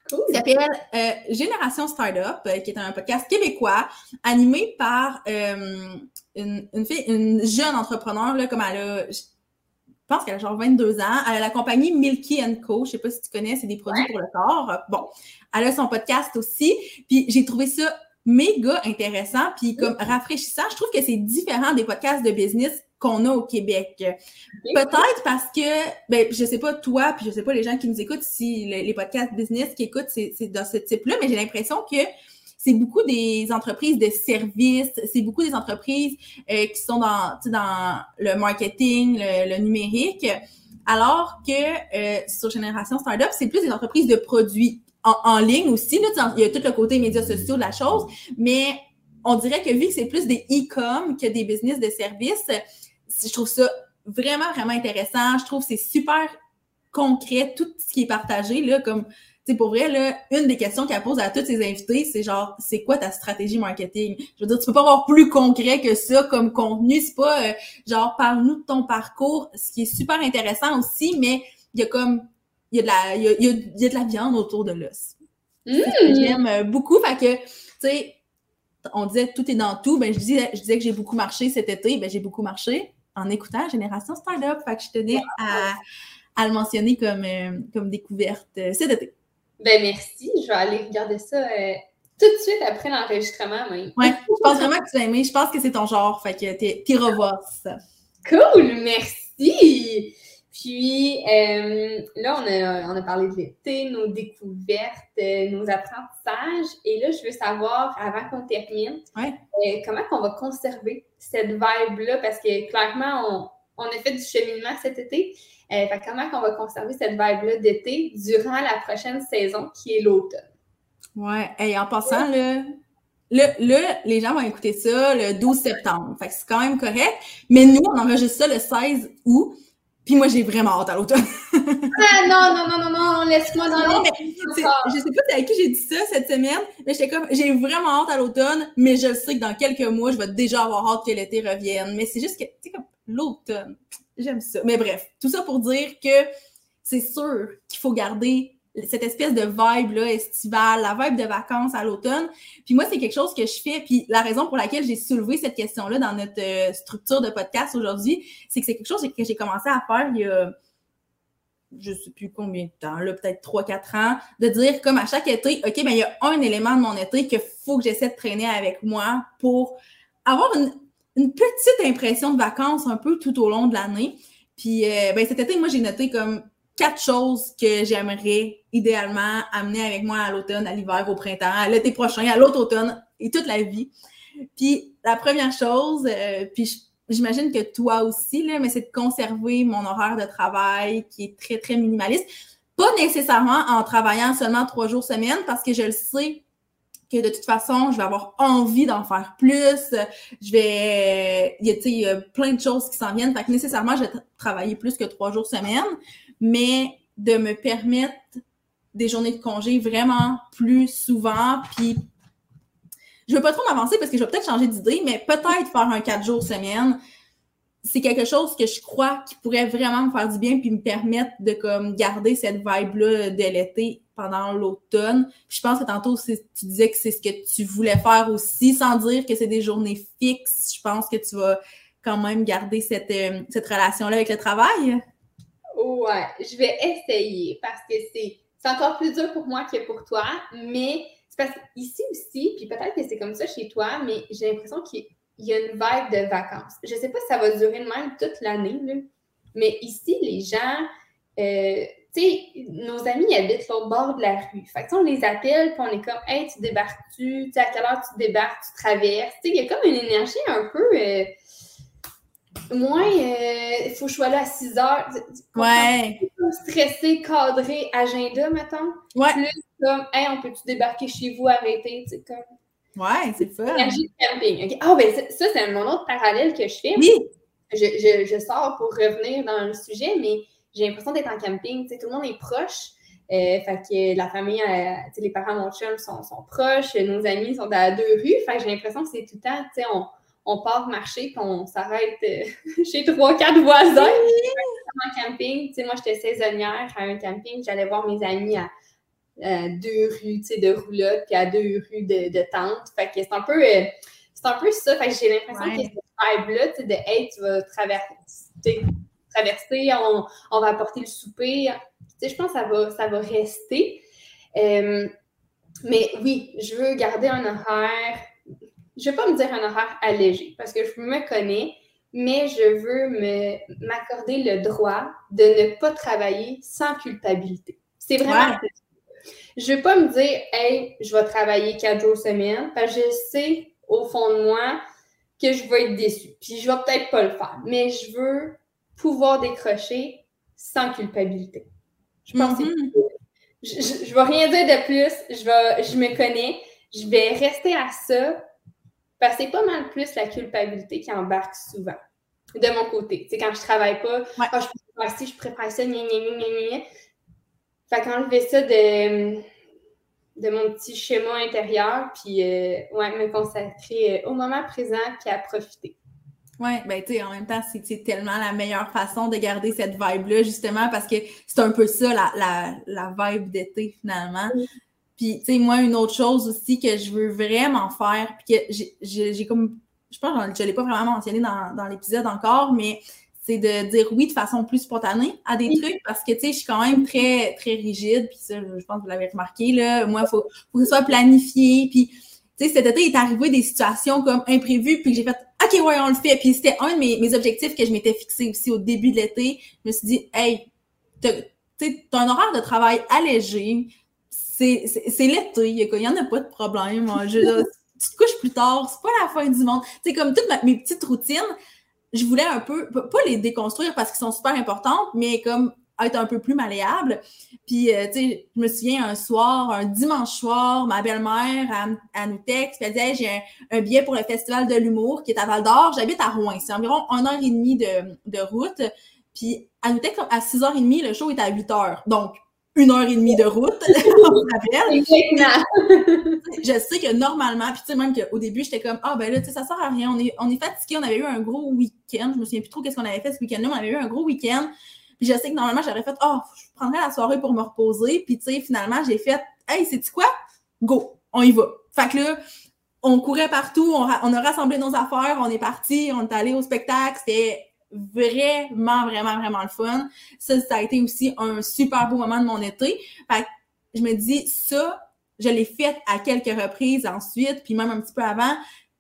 Speaker 2: Cool. Il s'appelle euh, Génération Startup, euh, qui est un podcast québécois animé par euh, une, une, fille, une jeune entrepreneur, là, comme elle a, je pense qu'elle a genre 22 ans. Elle a la compagnie Milky Co. Je sais pas si tu connais, c'est des produits pour le corps. Bon, elle a son podcast aussi. Puis j'ai trouvé ça méga intéressant, puis comme rafraîchissant. Je trouve que c'est différent des podcasts de business qu'on a au Québec. Peut-être parce que, ben, je sais pas toi, puis je sais pas les gens qui nous écoutent, si les, podcasts business qui écoutent, c'est dans ce type-là, mais j'ai l'impression que c'est beaucoup des entreprises de services, c'est beaucoup des entreprises euh, qui sont dans, dans le marketing, le, numérique, alors que euh, sur Génération Startup, c'est plus des entreprises de produits en, ligne aussi. Là, il y a tout le côté médias sociaux de la chose, mais on dirait que vu que c'est plus des e-com que des business de services, je trouve ça vraiment, vraiment intéressant. Je trouve que c'est super concret, tout ce qui est partagé, là, comme, sais, pour vrai, là, une des questions qu'elle pose à tous ses invités, c'est genre, c'est quoi ta stratégie marketing? Je veux dire, tu peux pas avoir plus concret que ça comme contenu. C'est pas, euh, genre, parle-nous de ton parcours, ce qui est super intéressant aussi, mais il y a comme, il y a de la, il y a, y a, de la viande autour de l'os. Mmh. J'aime euh, beaucoup, fait que, tu sais, on disait tout est dans tout, ben je disais, je disais que j'ai beaucoup marché cet été, ben j'ai beaucoup marché en écoutant Génération Startup. Fait que je tenais à, à le mentionner comme, euh, comme découverte cet été.
Speaker 1: Ben merci. Je vais aller regarder ça euh, tout de suite après l'enregistrement.
Speaker 2: Oui, je pense vraiment que tu vas aimer. Je pense que c'est ton genre. Fait que t'y revois ça.
Speaker 1: Cool, merci. Puis là, on a, on a, parlé de l'été, nos découvertes, nos apprentissages. Et là, je veux savoir, avant qu'on termine, comment on va conserver cette vibe-là, parce que clairement, on, a fait du cheminement cet été. Euh, comment on va conserver cette vibe-là d'été durant la prochaine saison qui est l'automne?
Speaker 2: Ouais, et en passant, là, là, les gens vont écouter ça le 12 septembre. Fait que c'est quand même correct. Mais nous, on enregistre ça le 16 août. Puis moi, j'ai vraiment hâte à l'automne.
Speaker 1: ah non, non, non, non, non, laisse-moi dans non,
Speaker 2: Je sais pas avec qui j'ai dit ça cette semaine, mais j'étais comme, j'ai vraiment hâte à l'automne, mais je sais que dans quelques mois, je vais déjà avoir hâte que l'été revienne. Mais c'est juste que, tu sais, comme l'automne, j'aime ça. Mais bref, tout ça pour dire que c'est sûr qu'il faut garder cette espèce de vibe là estivale, la vibe de vacances à l'automne. Puis moi, c'est quelque chose que je fais. Puis la raison pour laquelle j'ai soulevé cette question-là dans notre euh, structure de podcast aujourd'hui, c'est que c'est quelque chose que j'ai commencé à faire il y a je sais plus combien de temps, là, peut-être 3-4 ans, de dire comme à chaque été, OK, ben il y a un élément de mon été qu'il faut que j'essaie de traîner avec moi pour avoir une, une, petite impression de vacances un peu tout au long de l'année. Puis euh, ben cet été, moi, j'ai noté comme quatre choses que j'aimerais idéalement amener avec moi à l'automne, à l'hiver, au printemps, à l'été prochain, à l'autre automne et toute la vie. Puis la première chose, euh, puis j'imagine que toi aussi, là, mais c'est de conserver mon horaire de travail qui est très, très minimaliste. Pas nécessairement en travaillant seulement trois jours semaine, parce que je le sais que de toute façon, je vais avoir envie d'en faire plus. Je vais. Il y a, plein de choses qui s'en viennent. Fait que nécessairement, je vais travailler plus que trois jours semaine mais de me permettre des journées de congé vraiment plus souvent. Puis, je veux pas trop m'avancer parce que je vais peut-être changer d'idée, mais peut-être faire un quatre jours semaine. C'est quelque chose que je crois qui pourrait vraiment me faire du bien puis me permettre de comme garder cette vibe-là de l'été pendant l'automne. Je pense que tantôt, tu disais que c'est ce que tu voulais faire aussi, sans dire que c'est des journées fixes. Je pense que tu vas quand même garder cette, euh, cette relation-là avec le travail.
Speaker 1: Ouais, je vais essayer parce que c'est encore plus dur pour moi que pour toi, mais c'est parce qu'ici aussi, puis peut-être que c'est comme ça chez toi, mais j'ai l'impression qu'il y a une vibe de vacances. Je sais pas si ça va durer de même toute l'année, mais ici, les gens, euh, tu sais, nos amis habitent l'autre bord de la rue. Fait que on les appelle, puis on est comme, hey, tu débarques-tu? Tu sais, à quelle heure tu débarques? Tu traverses? Tu sais, il y a comme une énergie un peu. Euh, moins, euh, il faut que je sois là à 6 heures.
Speaker 2: Ouais.
Speaker 1: Stressé, cadré, agenda, mettons.
Speaker 2: Ouais.
Speaker 1: Plus comme, hey, on peut-tu débarquer chez vous, arrêter, tu sais, comme.
Speaker 2: Ouais, c'est fun.
Speaker 1: Énergie de camping. Ah, ben ça, c'est mon autre parallèle que je fais.
Speaker 2: Oui.
Speaker 1: Je, je, je, sors pour revenir dans le sujet, mais j'ai l'impression d'être en camping. Tout le monde est proche. Euh, fait que la famille, euh, les parents de mon chum sont, sont, proches, nos amis sont à deux rues. Fait que j'ai l'impression que c'est tout le temps, tu sais, on, on part marcher puis on s'arrête euh, [LAUGHS] chez trois, quatre voisins. En camping, tu sais, moi, j'étais saisonnière à un camping. J'allais voir mes amis à deux rues, tu sais, de roulotte puis à deux rues de, de tentes. Fait que c'est un peu... c'est un peu ça. Fait que j'ai l'impression que cette vibe-là, tu sais, de hey, tu vas traverser, traverser, on, on, va apporter le souper. Tu sais, je pense que ça va, ça va rester. Euh, mais oui, je veux garder un horaire. Je ne vais pas me dire un horaire allégé parce que je me connais, mais je veux m'accorder le droit de ne pas travailler sans culpabilité. C'est vraiment. Ouais. Je ne veux pas me dire, hey, je vais travailler quatre jours semaine, parce que je sais au fond de moi que je vais être déçue. Puis je vais peut-être pas le faire, mais je veux pouvoir décrocher sans culpabilité. Je pense que mm-hmm. je, ne vais rien dire de plus. Je, vais, je me connais. Je vais rester à ça parce que c'est pas mal plus la culpabilité qui embarque souvent de mon côté. C'est quand je travaille pas,
Speaker 2: ouais.
Speaker 1: oh, je prépare ci, je prépare ça, gna, gna, gna, gna, Fait qu'enlever ça de, de mon petit schéma intérieur, puis euh, ouais, me consacrer au moment présent, puis à profiter.
Speaker 2: Oui, ben tu sais, en même temps, c'est tellement la meilleure façon de garder cette vibe-là, justement, parce que c'est un peu ça, la, la, la vibe d'été, finalement. Puis, tu sais, moi, une autre chose aussi que je veux vraiment faire, puis que j'ai comme, je pense que je ne l'ai pas vraiment mentionné dans, dans l'épisode encore, mais c'est de dire oui de façon plus spontanée à des trucs, parce que, tu sais, je suis quand même très, très rigide, puis ça, je pense que vous l'avez remarqué, là, moi, il faut, faut que ce soit planifié, puis tu sais, cet été, il est arrivé des situations comme imprévues, puis j'ai fait OK, ouais, on le fait. Puis c'était un de mes, mes objectifs que je m'étais fixé aussi au début de l'été. Je me suis dit, hey, tu as un horaire de travail allégé. C'est l'été, il n'y en a pas de problème. Je, [LAUGHS] tu te couches plus tard, c'est pas la fin du monde. Sais, comme toutes mes petites routines, je voulais un peu, pas les déconstruire parce qu'elles sont super importantes, mais comme être un peu plus malléable. Puis, euh, tu sais, je me souviens un soir, un dimanche soir, ma belle-mère, elle, nous texte, elle dit j'ai un, billet pour le Festival de l'humour qui est à Val-d'Or. J'habite à Rouen. C'est environ une heure et demie de, de route. Puis, elle nous texte à 6h30, le show est à 8h. Donc, une heure et demie de route, [LAUGHS] on je sais que normalement, puis tu sais, même qu'au début, j'étais comme, ah, ben là, tu sais, ça sert à rien. On est, on est fatigué. On avait eu un gros week-end. Je me souviens plus trop qu'est-ce qu'on avait fait ce week-end-là, mais on avait eu un gros week-end. Puis je sais que normalement, j'aurais fait, oh, je prendrais la soirée pour me reposer. Puis tu sais, finalement, j'ai fait, hey, c'est-tu quoi? Go, on y va. Fait que là, on courait partout, on, a rassemblé nos affaires, on est parti, on est allé au spectacle. C'était vraiment, vraiment, vraiment le fun. Ça, ça a été aussi un super beau moment de mon été. Fait que je me dis, ça, je l'ai fait à quelques reprises ensuite, puis même un petit peu avant.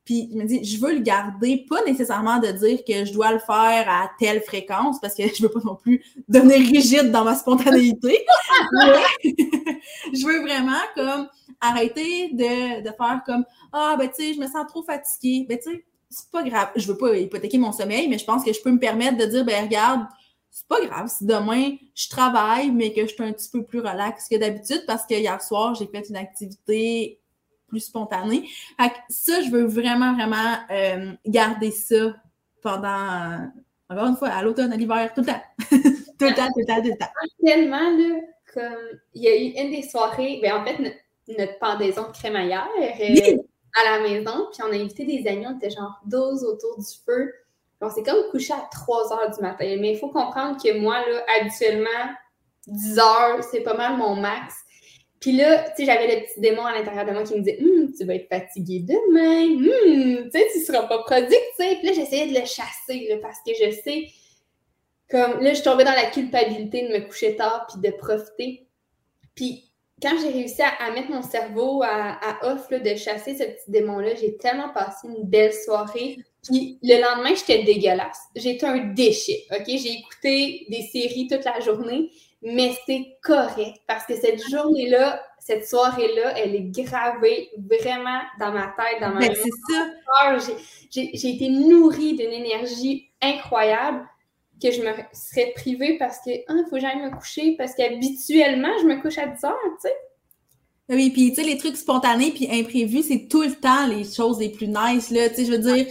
Speaker 2: Puis je me dis, je veux le garder, pas nécessairement de dire que je dois le faire à telle fréquence, parce que je veux pas non plus devenir rigide dans ma spontanéité. [LAUGHS] je veux vraiment comme arrêter de, de faire comme Ah, ben tu sais, je me sens trop fatiguée. Ben tu sais, c'est pas grave. Je veux pas hypothéquer mon sommeil, mais je pense que je peux me permettre de dire, ben regarde, c'est pas grave si demain je travaille, mais que je suis un petit peu plus relax que d'habitude parce que hier soir, j'ai fait une activité plus spontané. Fait que ça, je veux vraiment, vraiment euh, garder ça pendant, encore une fois, à l'automne, à l'hiver, tout le temps. [LAUGHS] tout le temps, tout le temps, tout le temps.
Speaker 1: Tellement, là, comme il y a eu une des soirées, ben en fait, notre, pendaison de crémaillère euh, à la maison, puis on a invité des amis, on était genre 12 autour du feu. On s'est comme couché à 3 heures du matin. Mais il faut comprendre que moi, là, habituellement, 10 heures, c'est pas mal mon max. Puis là, tu sais, j'avais le petit démon à l'intérieur de moi qui me disait hum, tu vas être fatigué demain, hum, tu sais, tu seras pas productif. Puis là, j'essayais de le chasser parce que je sais, comme là, je tombais dans la culpabilité de me coucher tard puis de profiter. Puis quand j'ai réussi à, mettre mon cerveau à, off de chasser ce petit démon-là, j'ai tellement passé une belle soirée. Puis le lendemain, j'étais dégueulasse. J'étais un déchet. OK? J'ai écouté des séries toute la journée mais c'est correct parce que cette journée-là, cette soirée-là, elle est gravée vraiment dans ma tête, dans ma
Speaker 2: ben, c'est
Speaker 1: ça. J'ai été nourrie d'une énergie incroyable que je me serais privée parce que ah, faut que j'aille me coucher parce qu'habituellement, je me couche à 10 heures, tu sais.
Speaker 2: Oui, puis tu sais, les trucs spontanés puis imprévus, c'est tout le temps les choses les plus nice, là. Tu sais, je veux dire,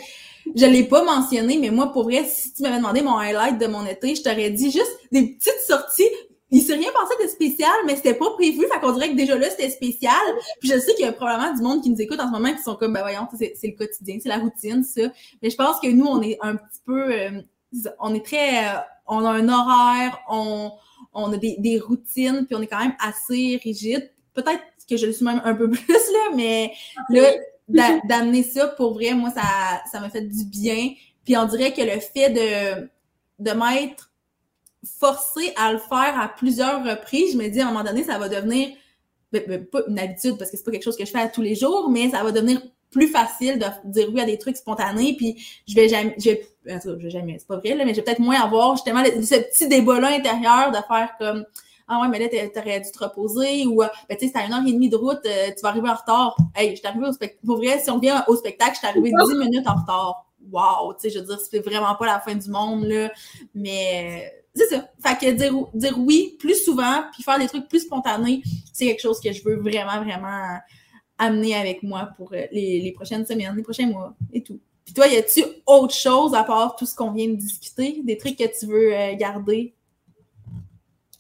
Speaker 2: je l'ai pas mentionné, mais moi, pour vrai, si tu m'avais demandé mon highlight de mon été, je t'aurais dit juste des petites sorties il s'est rien passé de spécial, mais c'était pas prévu. Fait qu'on dirait que déjà là, c'était spécial. Puis je sais qu'il y a probablement du monde qui nous écoute en ce moment qui sont comme, ben voyons, c'est, le quotidien, c'est la routine, ça. Mais je pense que nous, on est un petit peu, euh, on est très, euh, on a un horaire, on, on a des, des routines, puis on est quand même assez rigide. Peut-être que je le suis même un peu [LAUGHS] plus, là, mais là, d'amener ça, pour vrai, moi, ça, ça m'a fait du bien. Puis on dirait que le fait de, de m'être forcé à le faire à plusieurs reprises, je me dis à un moment donné, ça va devenir ben, ben, pas une habitude parce que c'est pas quelque chose que je fais à tous les jours, mais ça va devenir plus facile de dire oui à des trucs spontanés, puis je vais jamais, je vais, je vais jamais, c'est pas vrai, là, mais je vais peut-être moins avoir justement ce petit débat-là intérieur de faire comme ah ouais, mais là, t'aurais dû te reposer ou ben tu sais, c'est à une heure et demie de route, euh, tu vas arriver en retard. Hey, je suis arrivée au spectacle. Pour vrai, si on vient au spectacle, je suis arrivée dix minutes en retard. Wow, tu sais, je veux dire, c'est vraiment pas la fin du monde, là. Mais c'est ça. Fait que dire, dire oui plus souvent, puis faire des trucs plus spontanés, c'est quelque chose que je veux vraiment, vraiment amener avec moi pour euh, les, prochaines semaines, les prochains mois et tout. Puis toi, y a-tu autre chose à part tout ce qu'on vient de discuter? Des trucs que tu veux euh, garder?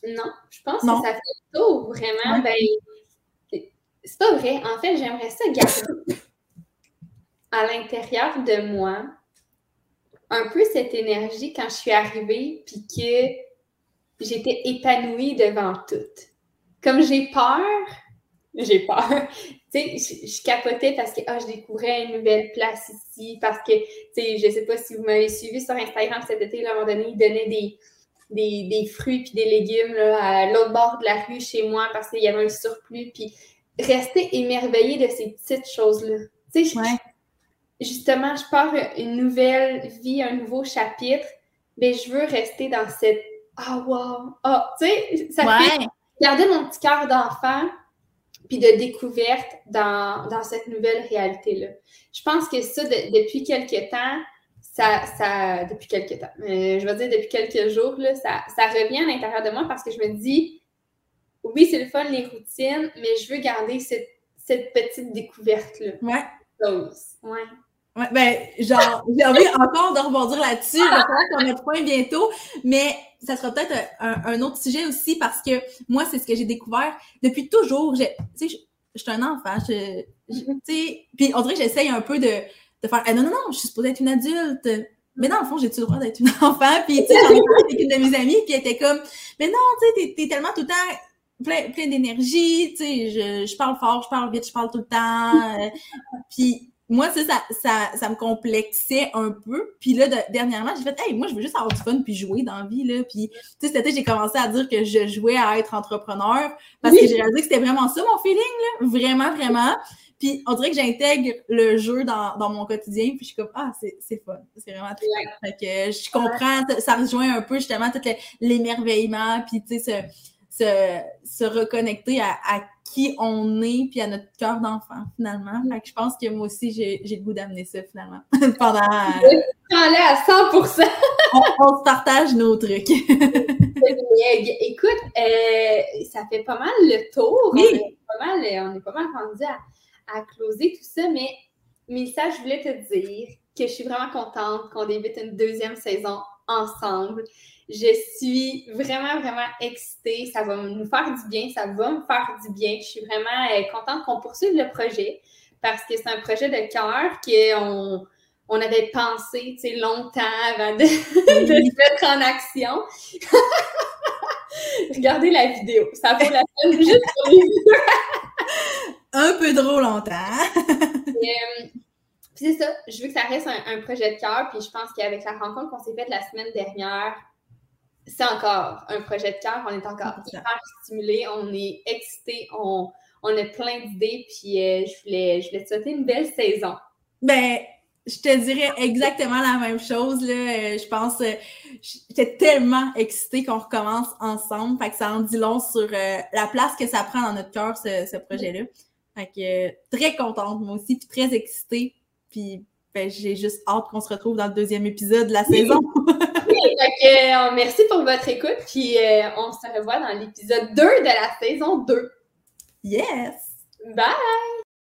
Speaker 1: Non, je pense que ça fait tout, vraiment. Ben, c'est pas vrai. En fait, j'aimerais ça garder à l'intérieur de moi un peu cette énergie quand je suis arrivée, puis que j'étais épanouie devant tout. Comme j'ai peur, j'ai peur. [LAUGHS] Tu sais, je, capotais parce que ah, je découvrais une nouvelle place ici, parce que, tu sais, je sais pas si vous m'avez suivi sur Instagram cet été, à un moment donné, ils donnaient des, des, des fruits puis des légumes là, à l'autre bord de la rue chez moi parce qu'il y avait un surplus. Puis rester émerveillé de ces petites choses-là. Tu sais, justement, je pars une nouvelle vie, un nouveau chapitre, mais je veux rester dans cette Ah, wow! Ah, tu sais, ça fait garder mon petit cœur d'enfant puis de découverte dans, cette nouvelle réalité-là. Je pense que ça, depuis quelques temps, ça, ça, depuis quelques temps, je vais dire depuis quelques jours, là, ça, ça revient à l'intérieur de moi parce que je me dis, oui, c'est le fun, les routines, mais je veux garder cette, cette petite découverte-là.
Speaker 2: Ouais.
Speaker 1: Ouais.
Speaker 2: Ouais, ben, genre, j'ai envie encore de rebondir là-dessus. Je vais qu'on notre point bientôt, mais ça sera peut-être un, autre sujet aussi parce que moi, c'est ce que j'ai découvert depuis toujours. Tu sais, je suis un enfant. Je, tu sais, puis on dirait que j'essaye un peu de, de faire, ah, non, non, non, je suis supposée être une adulte. Mais dans le fond, j'ai-tu le droit d'être une [LAUGHS] enfant? Puis, tu sais, j'en ai parlé avec une de mes amies, puis elle était comme, mais non, tu sais, t'es, tellement tout le temps plein, plein d'énergie, tu sais, je, je parle fort, je parle vite, je parle tout le temps. Euh, puis, moi, ça, ça, ça, me complexait un peu. Puis là, dernièrement, j'ai fait, hey, moi, je veux juste avoir du fun puis jouer dans la vie, là. Puis, tu sais, cet été, j'ai commencé à dire que je jouais à être entrepreneur parce que j'ai réalisé que c'était vraiment ça, mon feeling, là. Vraiment, vraiment. Puis, on dirait que j'intègre le jeu dans, dans, mon quotidien. Puis, je suis comme, ah, c'est fun. C'est vraiment très Fait que je comprends, ça rejoint un peu, justement, tout l'émerveillement. Puis, tu sais, se, se, se reconnecter à, à qui on est, puis à notre cœur d'enfant, finalement. Fait que je pense que moi aussi, j'ai le goût d'amener ça, finalement, [LAUGHS] pendant...
Speaker 1: Euh... à 100
Speaker 2: on, on, se partage nos trucs. [LAUGHS]
Speaker 1: Écoute, euh, ça fait pas mal le tour. On, est pas mal, on est pas mal rendu à, à closer tout ça, mais, mais ça, je voulais te dire que je suis vraiment contente qu'on débute une deuxième saison ensemble. Je suis vraiment, vraiment excitée. Ça va nous faire du bien. Ça va me faire du bien. Je suis vraiment euh, contente qu'on poursuive le projet parce que c'est un projet de cœur qu'on on avait pensé longtemps avant de, [LAUGHS] de, se mettre en action. [LAUGHS] regardez la vidéo. Ça vaut la peine juste pour les.
Speaker 2: Un peu trop longtemps. [LAUGHS]
Speaker 1: Euh, puis c'est ça, je veux que ça reste un, projet de cœur, puis je pense qu'avec la rencontre qu'on s'est faite la semaine dernière, c'est encore un projet de cœur. On est encore hyper stimulés, on est excités, on, on a plein d'idées, puis euh, je, voulais, je voulais te souhaiter une belle saison.
Speaker 2: Ben, je te dirais exactement la même chose. Là. Euh, je pense, euh, j'étais tellement excitée qu'on recommence ensemble. Fait que ça en dit long sur la place que ça prend dans notre cœur, ce, projet-là. Fait que très contente, moi aussi, puis très excitée. Puis ben, j'ai juste hâte qu'on se retrouve dans le deuxième épisode de la saison. [LAUGHS]
Speaker 1: Euh, merci pour votre écoute, puis euh, on se revoit dans l'épisode 2 de la saison 2.
Speaker 2: Yes!
Speaker 1: Bye!